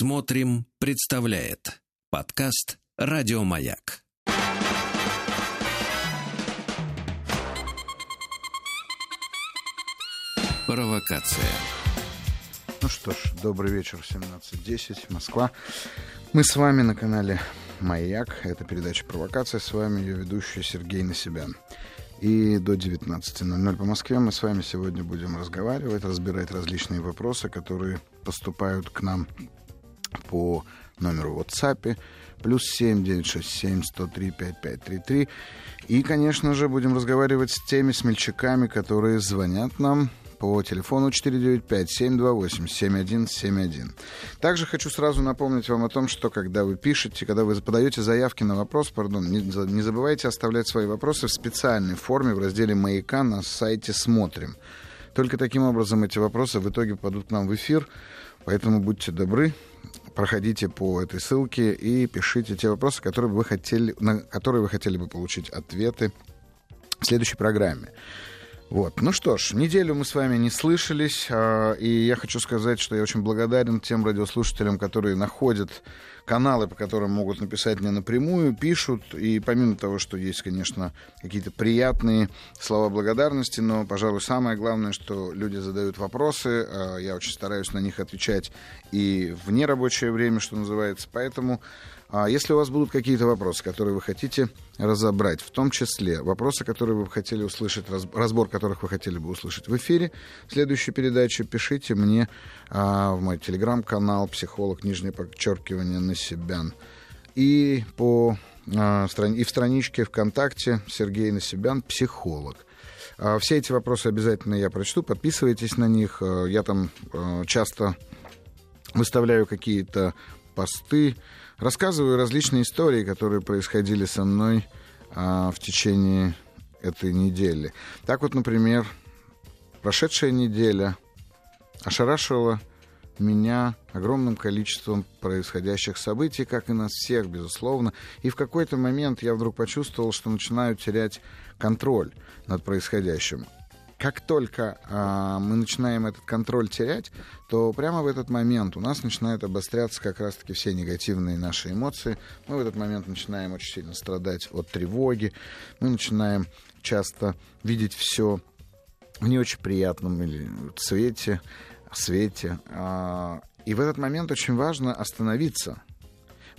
Смотрим, представляет подкаст Радиомаяк. Провокация. Ну что ж, добрый вечер, 17.10, Москва. Мы с вами на канале «Маяк». Это передача «Провокация». С вами ее ведущий Сергей Насибян. И до 19.00 по Москве мы с вами сегодня будем разговаривать, разбирать различные вопросы, которые поступают к нам по номеру WhatsApp плюс 7 967 103 5533. И, конечно же, будем разговаривать с теми смельчаками, которые звонят нам по телефону 495-728-7171. Также хочу сразу напомнить вам о том, что когда вы пишете, когда вы подаете заявки на вопрос, пардон, не, не забывайте оставлять свои вопросы в специальной форме в разделе «Маяка» на сайте «Смотрим». Только таким образом эти вопросы в итоге попадут к нам в эфир, поэтому будьте добры, проходите по этой ссылке и пишите те вопросы, которые вы хотели, на которые вы хотели бы получить ответы в следующей программе. Вот. Ну что ж, неделю мы с вами не слышались, э, и я хочу сказать, что я очень благодарен тем радиослушателям, которые находят каналы, по которым могут написать мне напрямую, пишут, и помимо того, что есть, конечно, какие-то приятные слова благодарности, но, пожалуй, самое главное, что люди задают вопросы, э, я очень стараюсь на них отвечать и в нерабочее время, что называется, поэтому а если у вас будут какие-то вопросы, которые вы хотите разобрать, в том числе вопросы, которые вы хотели услышать, разбор которых вы хотели бы услышать в эфире, в следующей передаче пишите мне а, в мой телеграм-канал «Психолог, нижнее подчеркивание, на себя». И, по, а, и в страничке ВКонтакте Сергей Насибян «Психолог». А, все эти вопросы обязательно я прочту, подписывайтесь на них. А, я там часто выставляю какие-то посты, Рассказываю различные истории, которые происходили со мной а, в течение этой недели. Так вот, например, прошедшая неделя ошарашила меня огромным количеством происходящих событий, как и нас всех, безусловно. И в какой-то момент я вдруг почувствовал, что начинаю терять контроль над происходящим как только э, мы начинаем этот контроль терять, то прямо в этот момент у нас начинают обостряться как раз-таки все негативные наши эмоции. Мы в этот момент начинаем очень сильно страдать от тревоги. Мы начинаем часто видеть все в не очень приятном или цвете, свете. Э, и в этот момент очень важно остановиться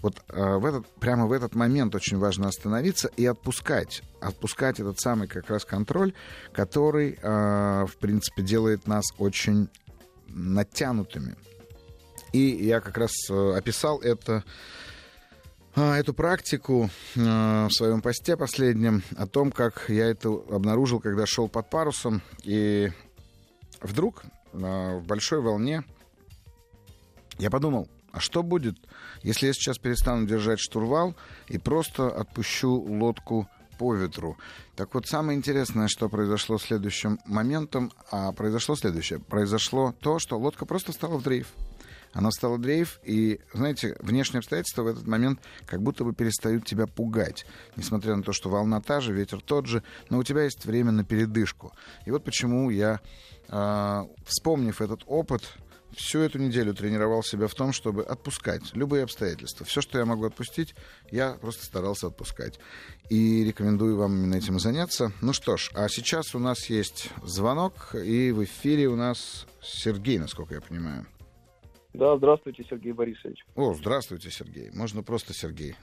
вот э, в этот, прямо в этот момент очень важно остановиться и отпускать. Отпускать этот самый как раз контроль, который, э, в принципе, делает нас очень натянутыми. И я как раз э, описал это э, эту практику э, в своем посте последнем о том, как я это обнаружил, когда шел под парусом. И вдруг в большой волне я подумал, а что будет, если я сейчас перестану держать штурвал и просто отпущу лодку по ветру? Так вот, самое интересное, что произошло следующим моментом, а произошло следующее. Произошло то, что лодка просто встала в дрейф. Она встала в дрейф, и, знаете, внешние обстоятельства в этот момент как будто бы перестают тебя пугать. Несмотря на то, что волна та же, ветер тот же, но у тебя есть время на передышку. И вот почему я, э, вспомнив этот опыт, всю эту неделю тренировал себя в том, чтобы отпускать любые обстоятельства. Все, что я могу отпустить, я просто старался отпускать. И рекомендую вам именно этим заняться. Ну что ж, а сейчас у нас есть звонок, и в эфире у нас Сергей, насколько я понимаю. Да, здравствуйте, Сергей Борисович. О, здравствуйте, Сергей. Можно просто Сергей.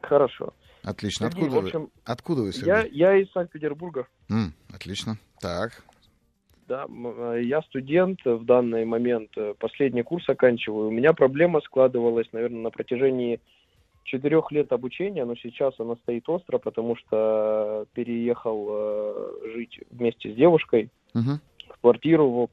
Хорошо. Отлично. Сергей, откуда, общем, вы, откуда вы, Сергей? Я, я из Санкт-Петербурга. М, отлично. Так, да, э, я студент в данный момент, э, последний курс оканчиваю. У меня проблема складывалась, наверное, на протяжении четырех лет обучения, но сейчас она стоит остро, потому что переехал э, жить вместе с девушкой uh-huh. в квартиру.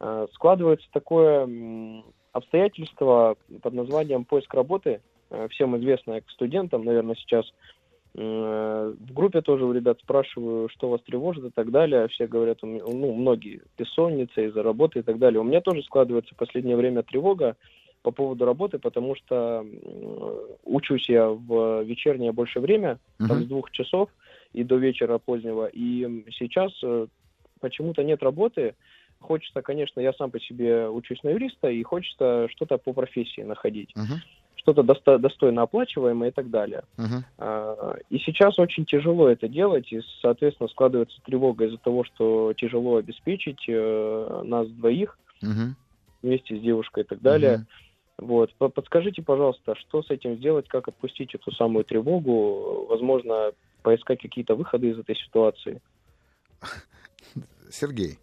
Э, складывается такое э, обстоятельство под названием поиск работы. Э, всем известно к студентам, наверное, сейчас Э, в группе тоже у ребят спрашиваю, что вас тревожит и так далее. Все говорят, ну, многие, бессонница из-за работы и так далее. У меня тоже складывается в последнее время тревога по поводу работы, потому что учусь я в вечернее больше время, uh-huh. там с двух часов и до вечера позднего. И сейчас э, почему-то нет работы, хочется, конечно, я сам по себе учусь на юриста, и хочется что-то по профессии находить. Мгм. Что-то доста- достойно оплачиваемое и так далее. А, И сейчас очень тяжело это делать, и, соответственно, складывается тревога из-за того, что тяжело обеспечить э, нас двоих Мгм. вместе с девушкой и так далее. Мгм. Вот. По- Подскажите, пожалуйста, что с этим сделать, как отпустить эту самую тревогу, возможно, поискать какие-то выходы из этой ситуации. Сергей,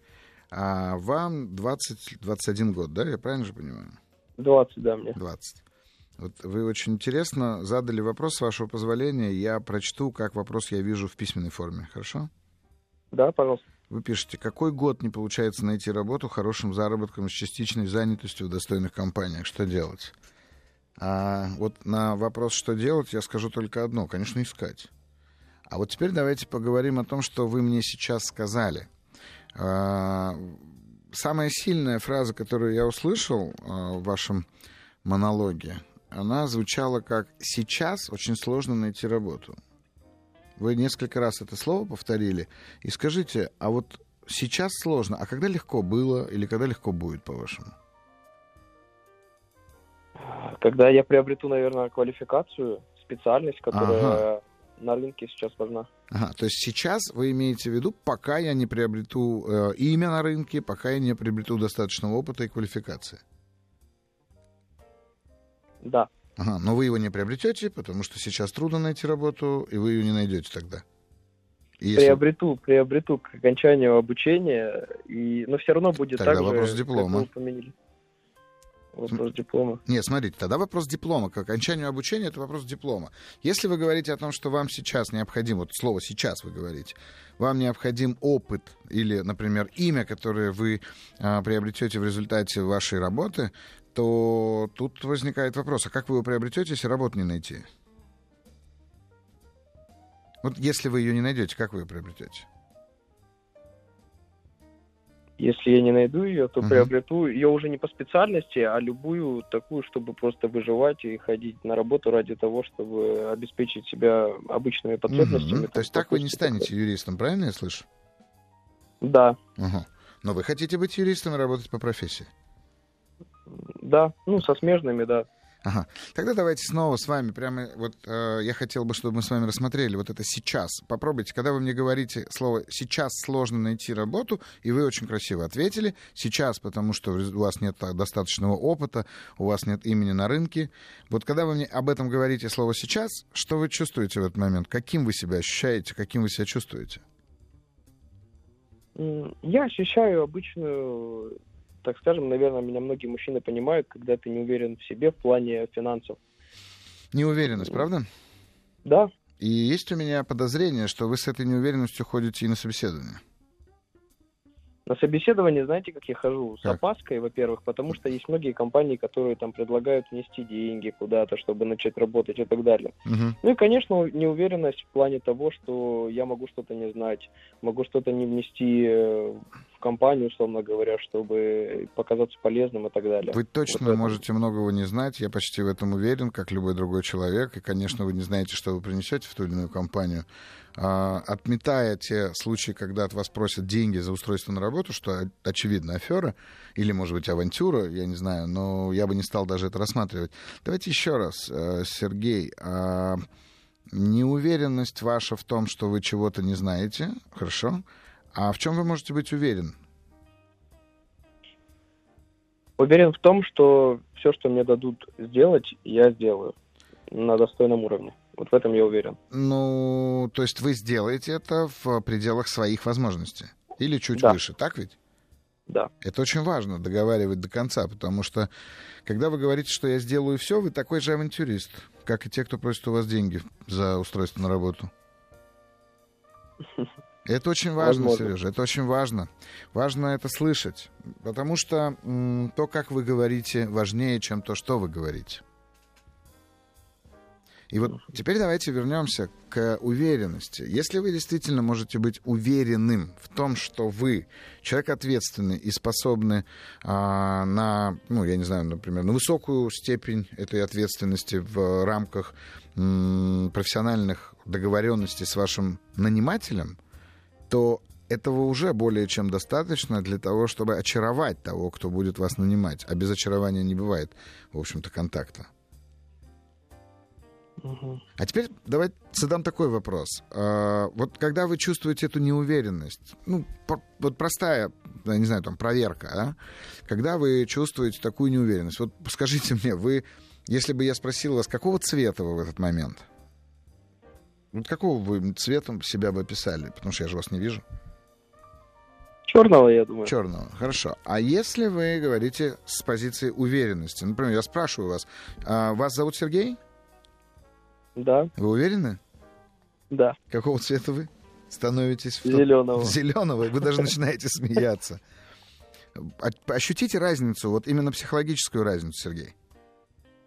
а вам 20-21 год, да, я правильно же понимаю? 20, да, мне. 20. Вот вы очень интересно задали вопрос, с вашего позволения. Я прочту, как вопрос я вижу в письменной форме. Хорошо? Да, пожалуйста. Вы пишете, какой год не получается найти работу хорошим заработком с частичной занятостью в достойных компаниях? Что делать? А вот на вопрос, что делать, я скажу только одно. Конечно, искать. А вот теперь давайте поговорим о том, что вы мне сейчас сказали. А, Самая сильная фраза, которую я услышал а, в вашем монологе, она звучала как «сейчас очень сложно найти работу». Вы несколько раз это слово повторили. И скажите, а вот сейчас сложно, а когда легко было или когда легко будет, по-вашему? Когда я приобрету, наверное, квалификацию, специальность, которая на рынке сейчас важна. Ага, то есть сейчас вы имеете в виду, пока я не приобрету э, имя на рынке, пока я не приобрету достаточного опыта и квалификации. Да, Ага, но вы его не приобретете, потому что сейчас трудно найти работу, и вы ее не найдете тогда. И если- приобрету, приобрету к окончанию обучения, и... но все равно будет Тогда так же, вопрос как диплома. вы упомянули. Вопрос диплома. Нет, смотрите, тогда вопрос диплома. К окончанию обучения это вопрос диплома. Если вы говорите о том, что вам сейчас необходим, вот слово сейчас вы говорите, вам необходим опыт или, например, имя, которое вы а, приобретете в результате вашей работы, то тут возникает вопрос, а как вы его приобретете, если работу не найти? Вот если вы ее не найдете, как вы ее приобретете? Если я не найду ее, то Мгм. приобрету ее уже не по специальности, а любую такую, чтобы просто выживать и ходить на работу ради того, чтобы обеспечить себя обычными потребностями. Мгм. То есть так вы не станете юристом, правильно я слышу? Да, Ага. Но вы хотите быть юристом и работать по профессии? Да, ну со смежными, да. Ага. Тогда давайте снова с вами, прямо вот э, я хотел бы, чтобы мы с вами рассмотрели вот это сейчас. Попробуйте, когда вы мне говорите слово «сейчас сложно найти работу», и вы очень красиво ответили «сейчас», потому что у вас нет достаточного опыта, у вас нет имени на рынке. Вот когда вы мне об этом говорите слово «сейчас», что вы чувствуете в этот момент? Каким вы себя ощущаете, каким вы себя чувствуете? Я ощущаю обычную, так скажем, наверное, меня многие мужчины понимают, когда ты не уверен в себе в плане финансов. Неуверенность, правда? Да, И есть у меня подозрение, что вы с этой неуверенностью ходите и на собеседование. на собеседование, знаете, как я хожу? С Как? опаской, во-первых, потому что есть многие компании, которые там предлагают внести деньги куда-то, чтобы начать работать и так далее. Мгм. Ну и, конечно, неуверенность в плане того, что я могу что-то не знать, могу что-то не внести э, в компанию, условно говоря, чтобы показаться полезным и так далее. Вы точно Вот это. можете многого не знать, я почти в этом уверен, как любой другой человек. И, конечно, вы не знаете, что вы принесете в ту или иную компанию. А, отметая те случаи, когда от вас просят деньги за устройство на работу, что очевидно афера, или, может быть, авантюра, я не знаю, но я бы не стал даже это рассматривать. Давайте еще раз, э, Сергей, а, неуверенность ваша в том, что вы чего-то не знаете, хорошо, а в чем вы можете быть уверен? Уверен в том, что все, что мне дадут сделать, я сделаю на достойном уровне. Вот в этом я уверен. Ну, то есть вы сделаете это в пределах своих возможностей. Или чуть Да. выше, так ведь? Да. Это очень важно, договаривать до конца, потому что, когда вы говорите, что я сделаю все, вы такой же авантюрист, как и те, кто просит у вас деньги за устройство на работу. Это очень важно, Возможно. Сережа, это очень важно. Важно это слышать, потому что м, то, как вы говорите, важнее, чем то, что вы говорите. И вот теперь давайте вернемся к уверенности. Если вы действительно можете быть уверенным в том, что вы человек ответственный и способны а, на, ну, я не знаю, например, на высокую степень этой ответственности в рамках м, профессиональных договоренностей с вашим нанимателем, то этого уже более чем достаточно для того, чтобы очаровать того, кто будет вас нанимать. А без очарования не бывает, в общем-то, контакта. А теперь давайте задам такой вопрос. А, вот когда вы чувствуете эту неуверенность, ну, вот простая, я не знаю, там, проверка, а? когда вы чувствуете такую неуверенность, вот скажите мне, вы, если бы я спросил вас, какого цвета вы в этот момент? Вот какого вы цветом себя бы описали? Потому что я же вас не вижу. Черного, я думаю. Черного, хорошо. А если вы говорите с позиции уверенности, например, я спрашиваю вас, а вас зовут Сергей? Да. Вы уверены? Да. Какого цвета вы становитесь? Зеленого. Зеленого. Вы даже начинаете смеяться. Ощутите разницу, вот именно психологическую разницу, Сергей.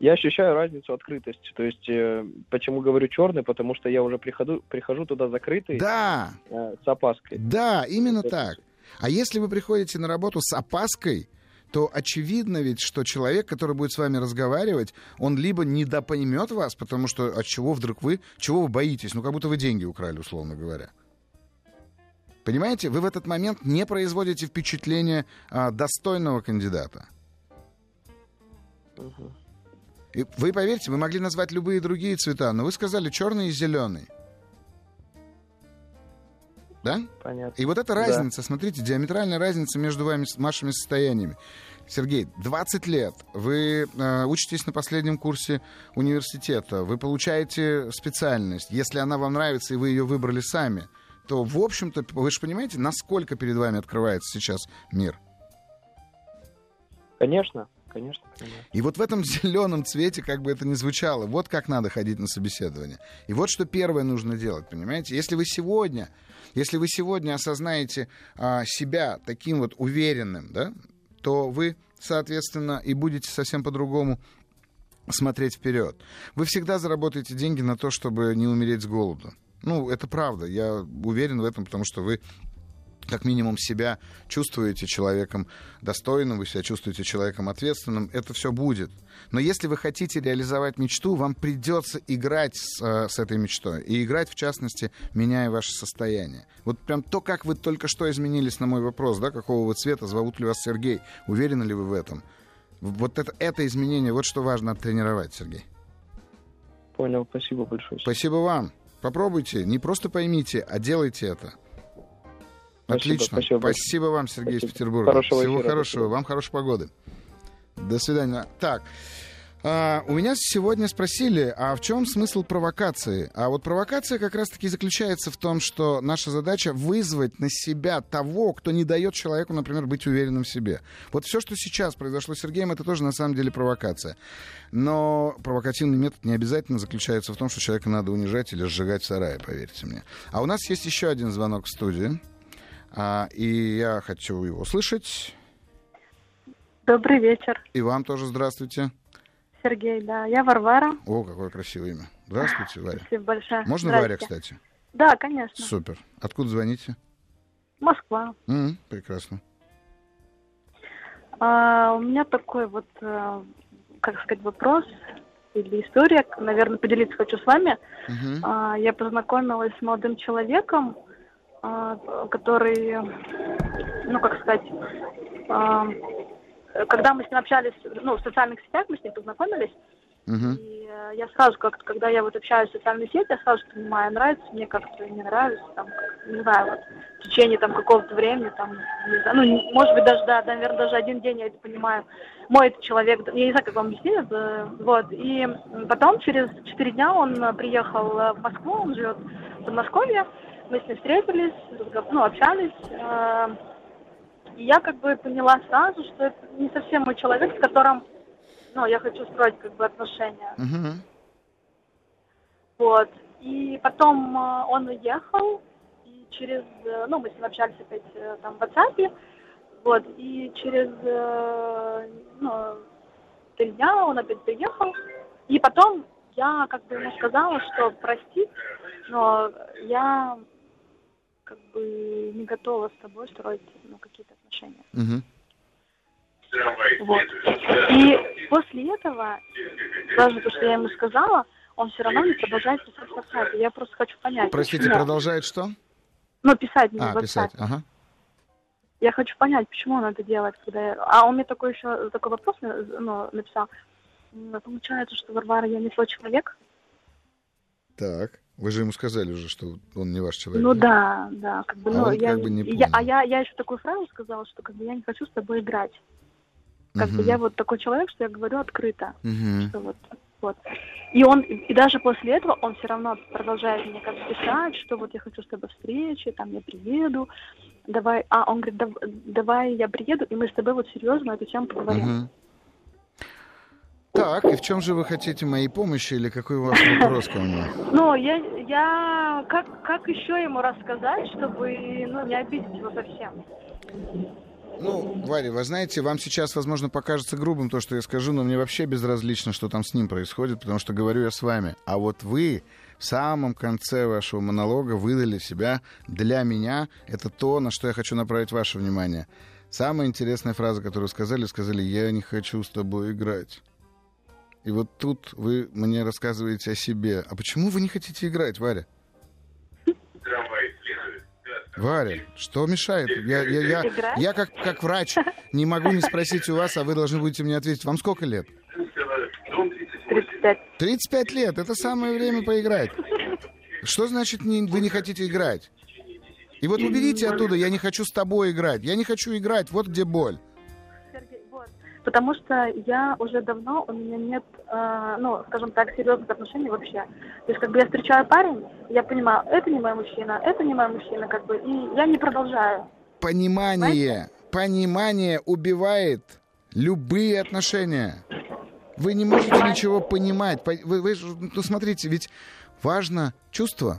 Я ощущаю разницу открытости. То есть, э, почему говорю черный, потому что я уже прихожу, прихожу туда закрытый. Да. Э, с опаской. Да, именно так. А если вы приходите на работу с опаской, то очевидно ведь, что человек, который будет с вами разговаривать, он либо недопоймет вас, потому что от чего вдруг вы, чего вы боитесь, ну как будто вы деньги украли, условно говоря. Понимаете, вы в этот момент не производите впечатление а, достойного кандидата. И вы поверьте, вы могли назвать любые другие цвета, но вы сказали черный и зеленый. Да? Понятно. И вот эта разница, да. смотрите, диаметральная разница между вами, вашими состояниями. Сергей, 20 лет, вы э, учитесь на последнем курсе университета, вы получаете специальность. Если она вам нравится, и вы ее выбрали сами, то, в общем-то, вы же понимаете, насколько перед вами открывается сейчас мир? Конечно. Конечно. И вот в этом зеленом цвете, как бы это ни звучало, вот как надо ходить на собеседование. И вот что первое нужно делать, понимаете? Если вы сегодня, если вы сегодня осознаете а, себя таким вот уверенным, да, то вы, соответственно, и будете совсем по-другому смотреть вперед. Вы всегда заработаете деньги на то, чтобы не умереть с голоду. Ну, это правда. Я уверен в этом, потому что вы как минимум себя чувствуете человеком достойным, вы себя чувствуете человеком ответственным, это все будет. Но если вы хотите реализовать мечту, вам придется играть с, э, с этой мечтой. И играть, в частности, меняя ваше состояние. Вот прям то, как вы только что изменились на мой вопрос, да, какого вы цвета, зовут ли вас Сергей, уверены ли вы в этом? Вот это, это изменение, вот что важно оттренировать, Сергей. Понял, спасибо большое. Спасибо вам. Попробуйте, не просто поймите, а делайте это. Отлично. Спасибо, спасибо вам, Сергей спасибо. из Петербурга. Хорошего Всего эфира, хорошего. Спасибо. Вам хорошей погоды. До свидания. Так. А, у меня сегодня спросили, а в чем смысл провокации? А вот провокация как раз-таки заключается в том, что наша задача вызвать на себя того, кто не дает человеку, например, быть уверенным в себе. Вот все, что сейчас произошло с Сергеем, это тоже на самом деле провокация. Но провокативный метод не обязательно заключается в том, что человека надо унижать или сжигать в сарае, поверьте мне. А у нас есть еще один звонок в студии. А, и я хочу его слышать. Добрый вечер. И вам тоже здравствуйте. Сергей, да. Я Варвара. О, какое красивое имя. Здравствуйте, Варя. Спасибо большое. Можно Варя, кстати? Да, конечно. Супер. Откуда звоните? Москва. Mm, прекрасно. А, у меня такой вот, э, как сказать, вопрос или история, наверное, поделиться хочу с вами. Uh-huh. А, я познакомилась с молодым человеком, который, ну, как сказать, а, когда мы с ним общались, ну, в социальных сетях, мы с ним познакомились, uh-huh. и э, я сразу как-то, когда я вот общаюсь в социальных сетях, я сразу понимаю, нравится мне как-то, не нравится, там, не знаю, вот, в течение там какого-то времени, там, не знаю, ну, может быть, даже, да, наверное, даже один день я это понимаю, мой это человек, я не знаю, как вам объяснить это, вот, и потом через четыре дня он приехал в Москву, он живет в Подмосковье, мы с ним встретились, ну, общались. Э, и я как бы поняла сразу, что это не совсем мой человек, с которым, ну, я хочу строить как бы отношения. Uh-huh. Вот. И потом э, он уехал, и через, э, ну, мы с ним общались опять там в WhatsApp, вот, и через, ну, три дня он опять приехал, и потом я как бы ему сказала, что простить, но я как бы не готова с тобой строить ну, какие-то отношения. Угу. Вот. И после этого, даже то, что я ему сказала, он все равно не продолжает писать в WhatsApp. Я просто хочу понять. Простите, почему. продолжает что? Ну, писать мне А, в WhatsApp. писать, ага. Я хочу понять, почему он это делает, когда я... А он мне такой еще такой вопрос ну, написал. Получается, что Варвара, я не свой человек? Так. Вы же ему сказали уже, что он не ваш человек. Ну да, да, как бы, А ну, он я, как бы не я- а понял. я, я еще такую фразу сказала, что как бы я не хочу с тобой играть. Как бы Мгм. я вот такой человек, что я говорю открыто. Мгм. что вот, вот. И он, и даже после этого он все равно продолжает мне как бы писать, что вот я хочу с тобой встречи, там я приеду, давай, а он говорит, «Дав- давай я приеду, и мы с тобой вот серьезно эту тему поговорим. Мгм. Так, и в чем же вы хотите моей помощи или какой у вас вопрос ко мне? Ну, я, я, как, как еще ему рассказать, чтобы, ну, не обидеть его совсем? Ну, Варя, вы знаете, вам сейчас, возможно, покажется грубым то, что я скажу, но мне вообще безразлично, что там с ним происходит, потому что говорю я с вами. А вот вы в самом конце вашего монолога выдали себя для меня. Это то, на что я хочу направить ваше внимание. Самая интересная фраза, которую сказали, сказали, я не хочу с тобой играть. И вот тут вы мне рассказываете о себе. А почему вы не хотите играть, Варя? Варя, что мешает? Я, я, я, я как, как врач не могу не спросить у вас, а вы должны будете мне ответить. Вам сколько лет? 35. 35 лет. Это самое время поиграть. Что значит не- вы не хотите играть? И вот уберите оттуда, я не хочу с тобой играть. Я не хочу играть, вот где боль. Потому что я уже давно, у меня нет, э, ну, скажем так, серьезных отношений вообще. То есть, как бы я встречаю парень, я понимаю, это не мой мужчина, это не мой мужчина, как бы, и я не продолжаю. Понимание, понимание убивает любые отношения. Вы не можете ничего понимать. По- Вы, вы ну, смотрите, ведь важно чувство.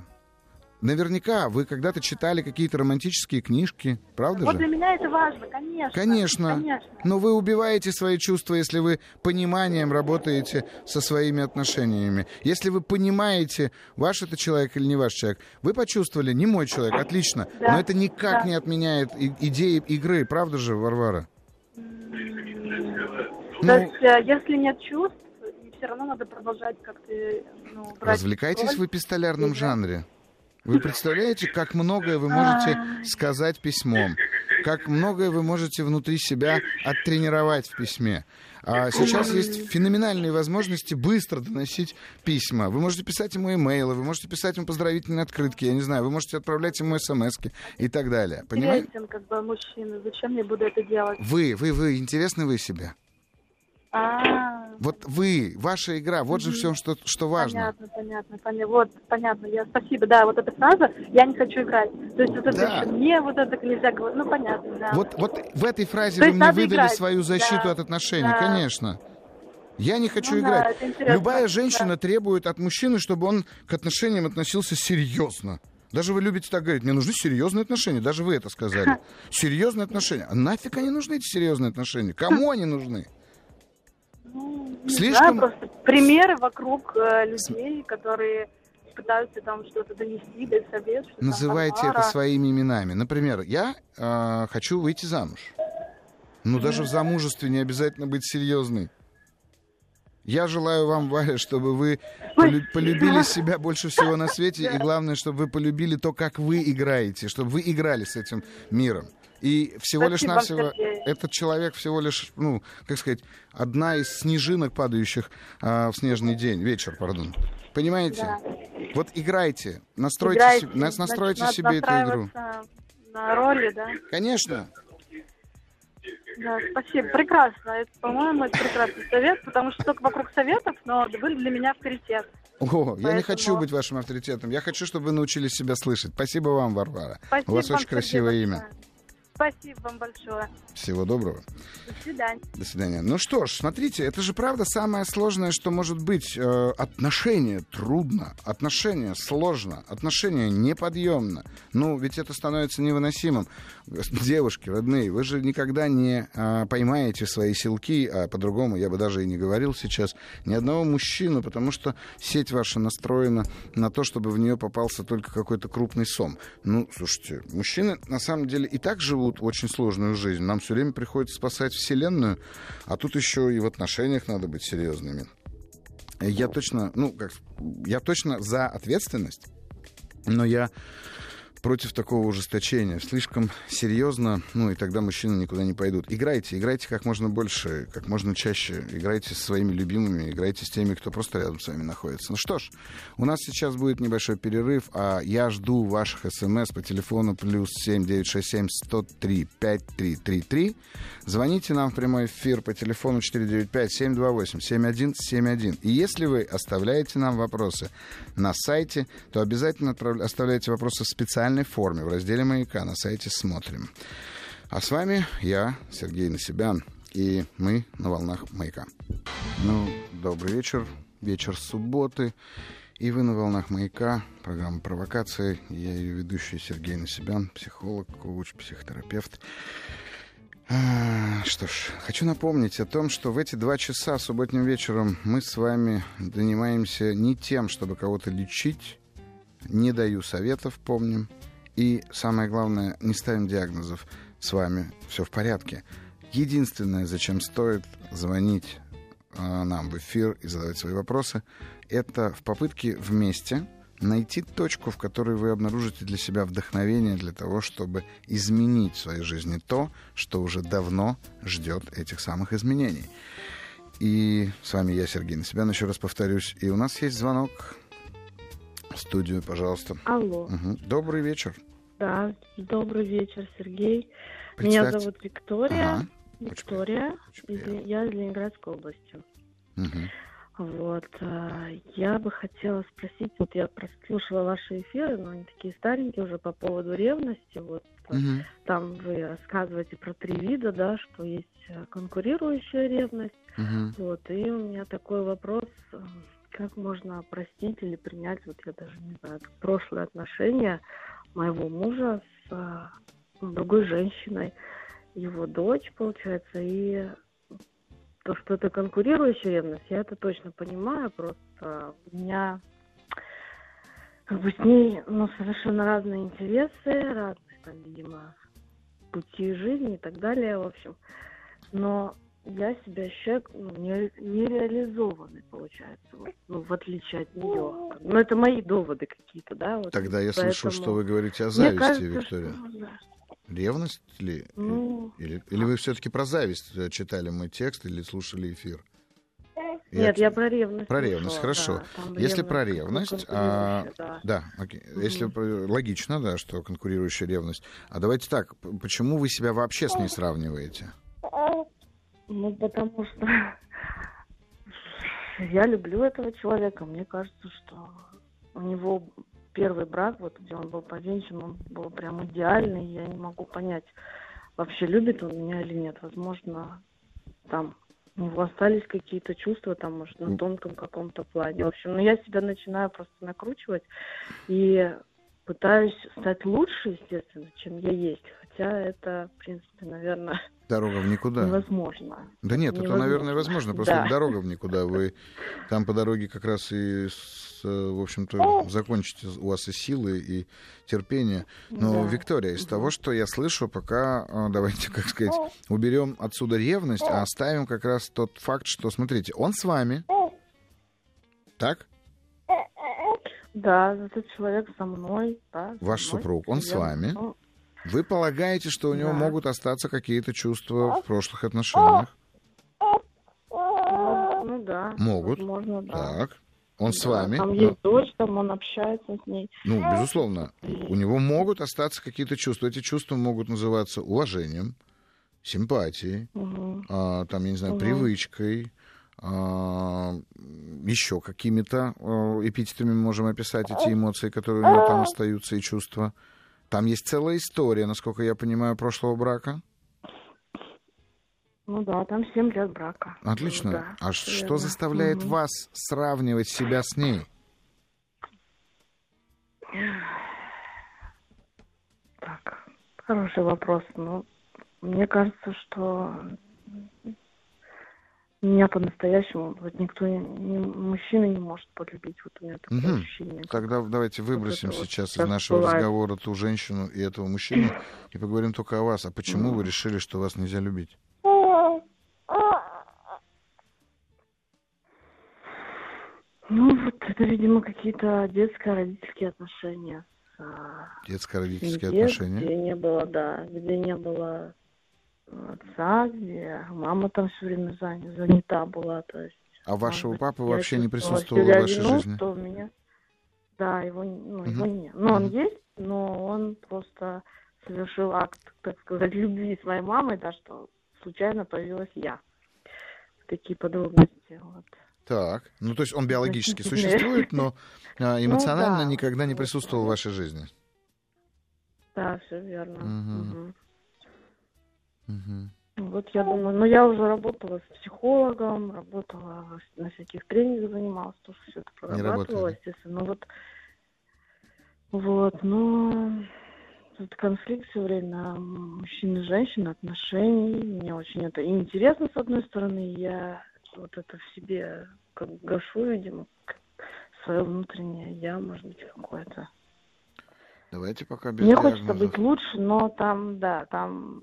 Наверняка вы когда-то читали какие-то романтические книжки, правда Вот же? для меня это важно, конечно. Конечно. Конечно. Но вы убиваете свои чувства, если вы пониманием работаете со своими отношениями. Если вы понимаете, ваш это человек или не ваш человек, вы почувствовали, не мой человек, отлично. Да, Но это никак да. не отменяет идеи игры, правда же, Варвара? То Ну, есть, э, если нет чувств, все равно надо продолжать как-то, ну, брать развлекайтесь роль. в эпистолярном жанре. Вы представляете, как многое вы можете сказать письмом, как многое вы можете внутри себя оттренировать в письме. А сейчас есть феноменальные возможности быстро доносить письма. Вы можете писать ему имейлы, вы можете писать ему поздравительные открытки, я не знаю, вы можете отправлять ему смс и так далее. Понимаете? Интересен, как бы, мужчина. Зачем я буду это делать? Вы, вы, вы, интересны вы себе. А, Вот вы, ваша игра, вот же все, что, что важно. понятно, понятно, понятно. Вот, понятно. Я спасибо, да, вот эта фраза, я не хочу играть. То есть вот это Да. еще мне вот это нельзя говорить. Ну, понятно, да. Вот, вот в этой фразе То вы мне выдали играть. свою защиту Да, от отношений, да. конечно. Я не хочу Ну да, играть. интересно, Любая да. женщина требует от мужчины, чтобы он к отношениям относился серьезно. Даже вы любите так говорить, мне нужны серьезные отношения. Даже вы это сказали. Серьезные отношения. А нафиг они нужны, эти серьезные отношения? Кому они нужны? Ну, слишком- знаю, просто примеры вокруг э, людей, которые пытаются там что-то донести, дать совет. Что там Называйте это своими именами. Например, я э, хочу выйти замуж. Ну, даже в замужестве не обязательно быть серьезной. Я желаю вам, Варя, чтобы вы полю- полюбили себя больше всего на свете, и главное, чтобы вы полюбили то, как вы играете, чтобы вы играли с этим миром. И всего лишь Спасибо, навсего Сергей. этот человек всего лишь, ну, как сказать, одна из снежинок, падающих а, в снежный день, вечер, пардон. Понимаете? Да. Вот играйте, настройте, Играете, се- нас- настройте значит, себе эту игру. На роли, да? Конечно. Да, спасибо. Прекрасно. Это, по-моему, это прекрасный совет, потому что только вокруг советов, но вы для меня авторитет. О, я не Поэтому- хочу быть вашим авторитетом. Я хочу, чтобы вы научились себя слышать. Спасибо вам, Варвара. Спасибо У вас вам, очень красивое имя. Спасибо вам большое. Всего доброго. До свидания. До свидания. Ну что ж, смотрите, это же правда самое сложное, что может быть. Э, отношения трудно, отношения сложно, отношения неподъемно. Ну, ведь это становится невыносимым. Девушки, родные, вы же никогда не э, поймаете свои силки, а по-другому я бы даже и не говорил сейчас, ни одного мужчину, потому что сеть ваша настроена на то, чтобы в нее попался только какой-то крупный сом. Ну, слушайте, мужчины на самом деле и так живут очень сложную жизнь. Нам все время приходится спасать Вселенную, а тут еще и в отношениях надо быть серьезными. Я точно, ну, как, я точно за ответственность, но я против такого ужесточения. Слишком серьезно, ну и тогда мужчины никуда не пойдут. Играйте, играйте как можно больше, как можно чаще. Играйте со своими любимыми, играйте с теми, кто просто рядом с вами находится. Ну что ж, у нас сейчас будет небольшой перерыв, а я жду ваших смс по телефону плюс семь девять шесть семь сто три пять три три три. Звоните нам в прямой эфир по телефону четыре девять пять семь два восемь семь один семь один. И если вы оставляете нам вопросы на сайте, то обязательно оставляйте вопросы в специальной форме в разделе «Маяка» на сайте «Смотрим». А с вами я, Сергей Насибян, и мы на волнах «Маяка». Ну, добрый вечер, вечер субботы. И вы на волнах «Маяка», программа «Провокация». Я ее ведущий Сергей Насибян, психолог, коуч, психотерапевт. А, что ж, хочу напомнить о том, что в эти два часа субботним вечером мы с вами занимаемся не тем, чтобы кого-то лечить, не даю советов, помним, и самое главное, не ставим диагнозов. С вами все в порядке. Единственное, зачем стоит звонить э, нам в эфир и задавать свои вопросы, это в попытке вместе найти точку, в которой вы обнаружите для себя вдохновение для того, чтобы изменить в своей жизни то, что уже давно ждет этих самых изменений. И с вами я, Сергей Насибян, еще раз повторюсь. И у нас есть звонок студию, пожалуйста. Алло. Угу. Добрый вечер. Да, добрый вечер, Сергей. Меня зовут Виктория. Ага. Виктория. Очень, очень я из Ленинградской области. Угу. Вот. А, я бы хотела спросить, вот я прослушала ваши эфиры, но они такие старенькие уже по поводу ревности. Вот угу. там вы рассказываете про три вида, да, что есть э, конкурирующая ревность. Угу. Вот. И у меня такой вопрос, э, как можно простить или принять, вот я даже не знаю, прошлые отношения моего мужа с а, другой женщиной, его дочь, получается, и то, что это конкурирующая ревность, я это точно понимаю, просто у меня как бы с ней ну, совершенно разные интересы, разные там, видимо, пути жизни и так далее, в общем. Но я себя ощущаю ну, нереализованной, получается, вот, ну, в отличие от нее. Но это мои доводы какие-то, да. Вот, Тогда я поэтому... слышу, что вы говорите о зависти, кажется, Виктория. Что, да. Ревность ли? Ну... Или, или вы все-таки про зависть э, читали мой текст или слушали эфир? Нет, я, я про ревность. Про ревность, хорошо. Да, Если ревность, про ревность, а, да, да окей. Угу. Если логично, да, что конкурирующая ревность. А давайте так, почему вы себя вообще с ней сравниваете? Ну, потому что я люблю этого человека. Мне кажется, что у него первый брак, вот где он был повенчан, он был прям идеальный. Я не могу понять, вообще любит он меня или нет. Возможно, там у него остались какие-то чувства, там, может, на тонком каком-то плане. В общем, ну, я себя начинаю просто накручивать и пытаюсь стать лучше, естественно, чем я есть. Хотя это, в принципе, наверное, Дорога в никуда. Невозможно. Да нет, невозможно. это, наверное, возможно. Просто да. дорога в никуда. Вы там по дороге как раз и, с, в общем-то, закончите у вас и силы, и терпение. Но, да. Виктория, из того, что я слышу, пока, а, давайте, как сказать, уберем отсюда ревность, а оставим как раз тот факт, что, смотрите, он с вами. Так? Да, этот человек со мной. Да, Ваш мной. супруг, он с вами. Ну, вы полагаете, что у него да. могут остаться какие-то чувства в прошлых отношениях? Ну, да. Могут. Возможно, да. Так. Он да, с вами. Там есть но... дочь, там он общается с ней. Ну, безусловно. У него могут остаться какие-то чувства. Эти чувства могут называться уважением, симпатией, угу. а, там, я не знаю, угу. привычкой, а, еще какими-то а, эпитетами можем описать эти эмоции, которые у него там остаются, и чувства. Там есть целая история, насколько я понимаю, прошлого брака. Ну да, там 7 лет брака. Отлично. Да, а верно. что заставляет угу. вас сравнивать себя с ней? Так, хороший вопрос. Ну, мне кажется, что меня по-настоящему вот никто, ни, мужчина не может полюбить. Вот у меня такое угу. ощущение. Тогда давайте выбросим вот сейчас вот из нашего бывает. разговора ту женщину и этого мужчину и поговорим только о вас. А почему вы решили, что вас нельзя любить? Ну, вот это, видимо, какие-то детско-родительские отношения с Детско-родительские отношения. Где не было, да, где не было отца, где мама там все время занята, была, то есть. А вашего папы вообще не присутствовал в вашей вину, жизни? Что у меня... Да, его, ну, угу. его нет. Ну, он есть, но он просто совершил акт, так сказать, любви с моей мамой, да, что случайно появилась я. Такие подробности. Вот. Так, ну то есть он биологически существует, но а, эмоционально ну, да. никогда не присутствовал в вашей жизни. Да, все верно. Угу. Угу. Вот я думаю, ну я уже работала с психологом, работала на всяких тренингах занималась, тоже все это прорабатывала, естественно. Ну вот, вот, но тут конфликт все время мужчина и женщина, отношений. Мне очень это интересно, с одной стороны, я вот это в себе как гашу, видимо, свое внутреннее я, может быть, какое-то. Давайте пока без Мне хочется быть лучше, но там, да, там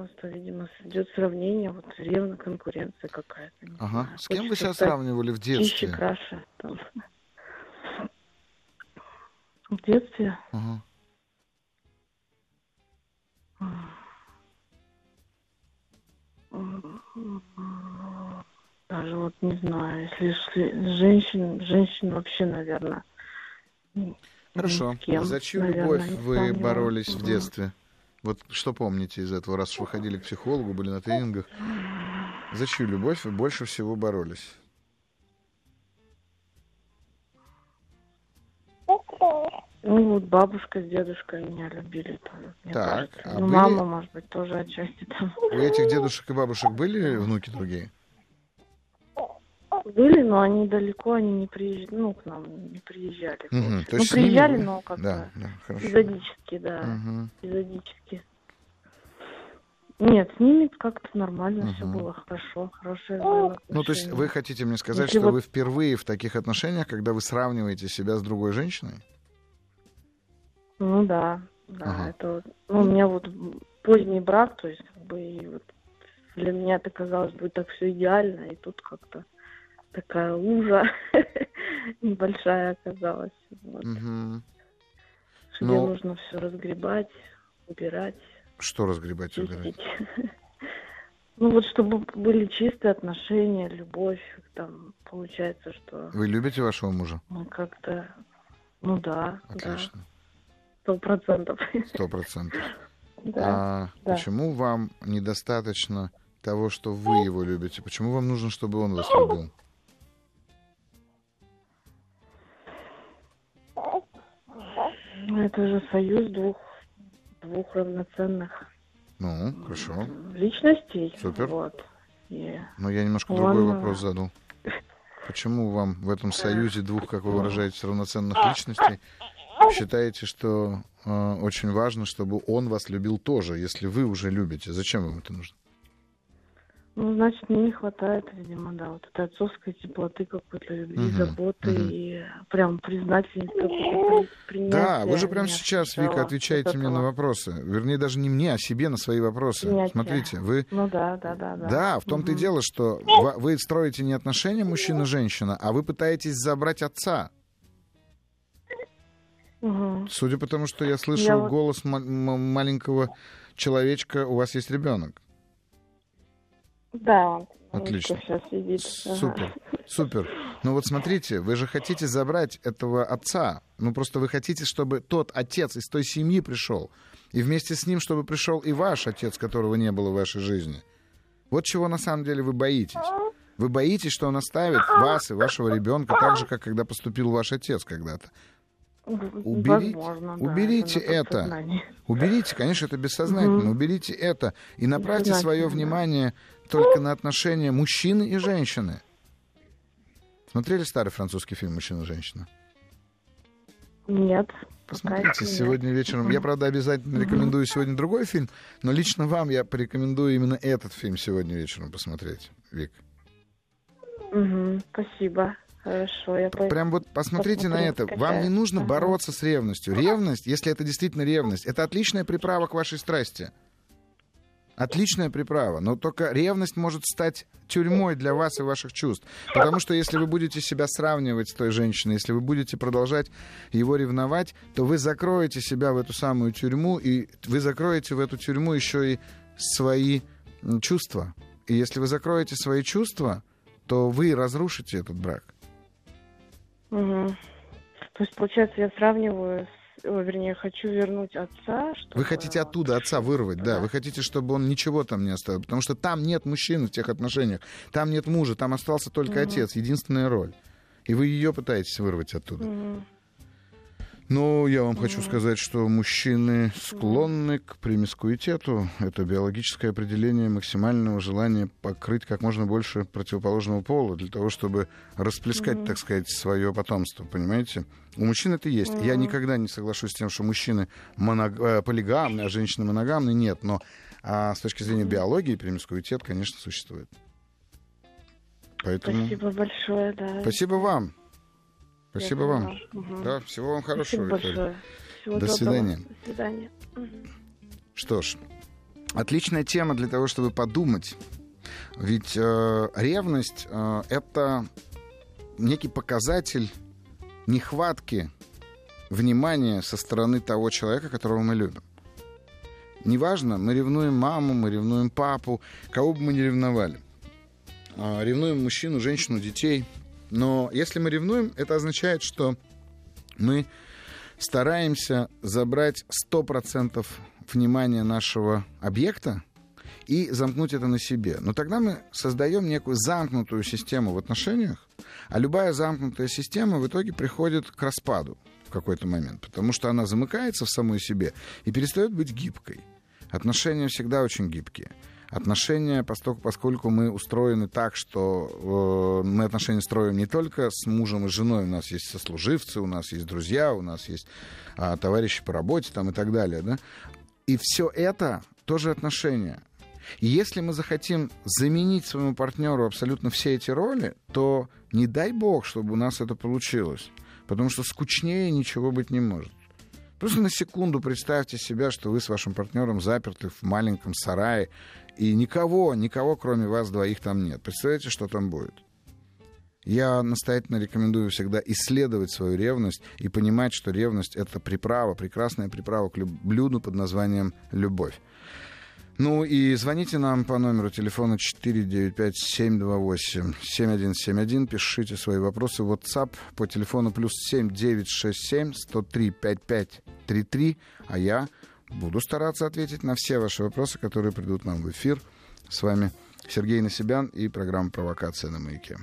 просто, видимо, идет сравнение, вот ревно конкуренция какая-то. Ага. С кем вы себя сравнивали в детстве? Чище, краше. Там. В детстве? Ага. Даже вот не знаю, если женщин, женщин вообще, наверное. Хорошо. Кем, За чью наверное, любовь вы боролись в детстве? Вот что помните из этого, раз уж вы ходили к психологу, были на тренингах? За чью любовь вы больше всего боролись? Ну, вот бабушка с дедушкой меня любили там, мне так, кажется. А ну, были... мама, может быть, тоже отчасти там. У этих дедушек и бабушек были внуки другие? Были, но они далеко, они не приезжали, ну, к нам не приезжали. Угу, то ну, приезжали, ними... но как да, да, хорошо. эпизодически, да, угу. эпизодически. Нет, с ними как-то нормально угу. все было хорошо, хорошее Ну, то есть вы хотите мне сказать, Если что вот... вы впервые в таких отношениях, когда вы сравниваете себя с другой женщиной? Ну да, да, ага. это ну, у меня вот поздний брак, то есть как бы и вот для меня это казалось бы так все идеально, и тут как-то такая лужа небольшая оказалась. Вот. Угу. Где Но... нужно все разгребать, убирать. Что разгребать, чистить. убирать? Ну вот чтобы были чистые отношения, любовь, там получается, что. Вы любите вашего мужа? Мы как-то, ну да, Отлично. Сто процентов. Сто процентов. Да, а да. почему вам недостаточно того, что вы его любите? Почему вам нужно, чтобы он вас любил? Это же союз двух, двух равноценных ну, хорошо. личностей. Супер. Вот. И Но я немножко он... другой вопрос задал. Почему вам в этом союзе двух, как вы выражаете, равноценных личностей считаете, что э, очень важно, чтобы он вас любил тоже, если вы уже любите? Зачем вам это нужно? Ну, значит, мне не хватает, видимо, да, вот этой отцовской теплоты какой-то любви, угу, заботы угу. и прям признательность какой-то Да, вы же прямо сейчас, Вика, отвечаете мне на вопросы. Вернее, даже не мне, а себе на свои вопросы. Принятие. Смотрите, вы... Ну да, да, да. Да, да в том-то угу. и дело, что вы строите не отношения мужчина-женщина, а вы пытаетесь забрать отца. Угу. Судя по тому, что я слышу я голос вот... маленького человечка, у вас есть ребенок. Да, Отлично. Супер, супер. Ну вот смотрите, вы же хотите забрать этого отца. Ну просто вы хотите, чтобы тот отец из той семьи пришел. И вместе с ним, чтобы пришел и ваш отец, которого не было в вашей жизни. Вот чего на самом деле вы боитесь. Вы боитесь, что он оставит вас и вашего ребенка так же, как когда поступил ваш отец когда-то. Уберите, Возможно, уберите да, это. это. Уберите, конечно, это бессознательно. Угу. Уберите это и направьте свое внимание только на отношения мужчины и женщины. Смотрели старый французский фильм «Мужчина и женщина»? Нет. Посмотрите сегодня нет. вечером. Я, правда, обязательно рекомендую сегодня другой фильм, но лично вам я порекомендую именно этот фильм сегодня вечером посмотреть, Вик. Угу, спасибо. Хорошо, я Прям вот посмотрите на это. Скачаю. Вам не нужно ага. бороться с ревностью. Ревность, если это действительно ревность, это отличная приправа к вашей страсти. Отличная приправа, но только ревность может стать тюрьмой для вас и ваших чувств. Потому что если вы будете себя сравнивать с той женщиной, если вы будете продолжать его ревновать, то вы закроете себя в эту самую тюрьму, и вы закроете в эту тюрьму еще и свои чувства. И если вы закроете свои чувства, то вы разрушите этот брак. Угу. То есть, получается, я сравниваю с вернее, хочу вернуть отца. Чтобы... Вы хотите оттуда отца вырвать, да. да. Вы хотите, чтобы он ничего там не оставил. Потому что там нет мужчины в тех отношениях. Там нет мужа, там остался только угу. отец, единственная роль. И вы ее пытаетесь вырвать оттуда. Угу. Ну, я вам хочу сказать, что мужчины склонны к примискуитету. Это биологическое определение максимального желания покрыть как можно больше противоположного пола для того, чтобы расплескать, mm-hmm. так сказать, свое потомство. Понимаете? У мужчин это есть. Mm-hmm. Я никогда не соглашусь с тем, что мужчины моног... Э, полигамны, а женщины моногамны. Нет. Но а с точки зрения mm-hmm. биологии примискуитет, конечно, существует. Поэтому... Спасибо большое, да. Спасибо вам. Спасибо вам. Угу. Да, всего вам хорошего. Спасибо большое. Всего До доброго. свидания. До свидания. Что ж, отличная тема для того, чтобы подумать. Ведь э, ревность э, это некий показатель нехватки внимания со стороны того человека, которого мы любим. Неважно, мы ревнуем маму, мы ревнуем папу, кого бы мы ни ревновали. Э, ревнуем мужчину, женщину, детей – но если мы ревнуем, это означает, что мы стараемся забрать 100% внимания нашего объекта и замкнуть это на себе. Но тогда мы создаем некую замкнутую систему в отношениях, а любая замкнутая система в итоге приходит к распаду в какой-то момент, потому что она замыкается в самой себе и перестает быть гибкой. Отношения всегда очень гибкие отношения, поскольку, поскольку мы устроены так, что э, мы отношения строим не только с мужем и женой, у нас есть сослуживцы, у нас есть друзья, у нас есть э, товарищи по работе там, и так далее. Да? И все это тоже отношения. И если мы захотим заменить своему партнеру абсолютно все эти роли, то не дай бог, чтобы у нас это получилось. Потому что скучнее ничего быть не может. Просто на секунду представьте себя, что вы с вашим партнером заперты в маленьком сарае, и никого, никого, кроме вас двоих, там нет. Представляете, что там будет? Я настоятельно рекомендую всегда исследовать свою ревность и понимать, что ревность — это приправа, прекрасная приправа к блюду под названием «любовь». Ну и звоните нам по номеру телефона 495-728-7171. Пишите свои вопросы в WhatsApp по телефону плюс 7967 103 5533. А я буду стараться ответить на все ваши вопросы, которые придут нам в эфир. С вами Сергей Насибян и программа «Провокация на маяке».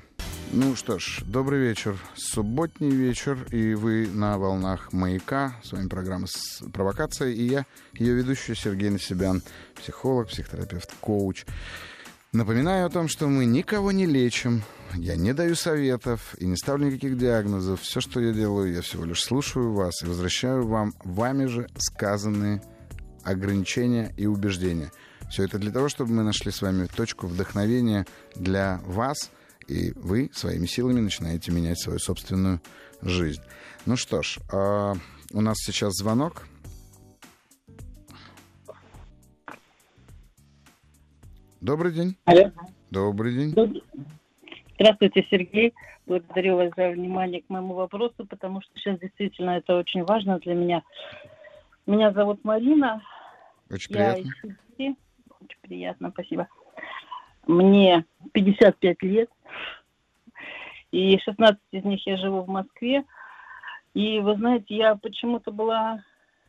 Ну что ж, добрый вечер. Субботний вечер, и вы на волнах «Маяка». С вами программа «Провокация», и я, ее ведущий Сергей Насибян, психолог, психотерапевт, коуч. Напоминаю о том, что мы никого не лечим, я не даю советов и не ставлю никаких диагнозов. Все, что я делаю, я всего лишь слушаю вас и возвращаю вам вами же сказанные ограничения и убеждения. Все это для того, чтобы мы нашли с вами точку вдохновения для вас – и вы своими силами начинаете менять свою собственную жизнь. Ну что ж, э, у нас сейчас звонок. Добрый день. Алло. Добрый день. Здравствуйте, Сергей. Благодарю вас за внимание к моему вопросу, потому что сейчас действительно это очень важно для меня. Меня зовут Марина. Очень приятно. Я Очень приятно, спасибо. Мне 55 лет, и 16 из них я живу в Москве. И вы знаете, я почему-то была,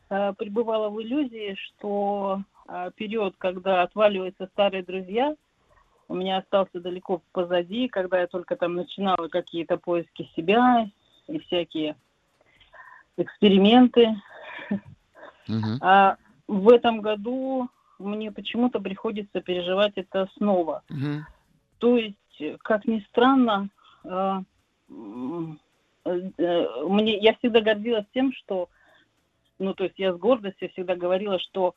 э, пребывала в иллюзии, что э, период, когда отваливаются старые друзья, у меня остался далеко позади, когда я только там начинала какие-то поиски себя и всякие эксперименты. Uh-huh. А в этом году мне почему-то приходится переживать это снова. Угу. То есть, как ни странно, э, э, мне, я всегда гордилась тем, что, ну, то есть я с гордостью всегда говорила, что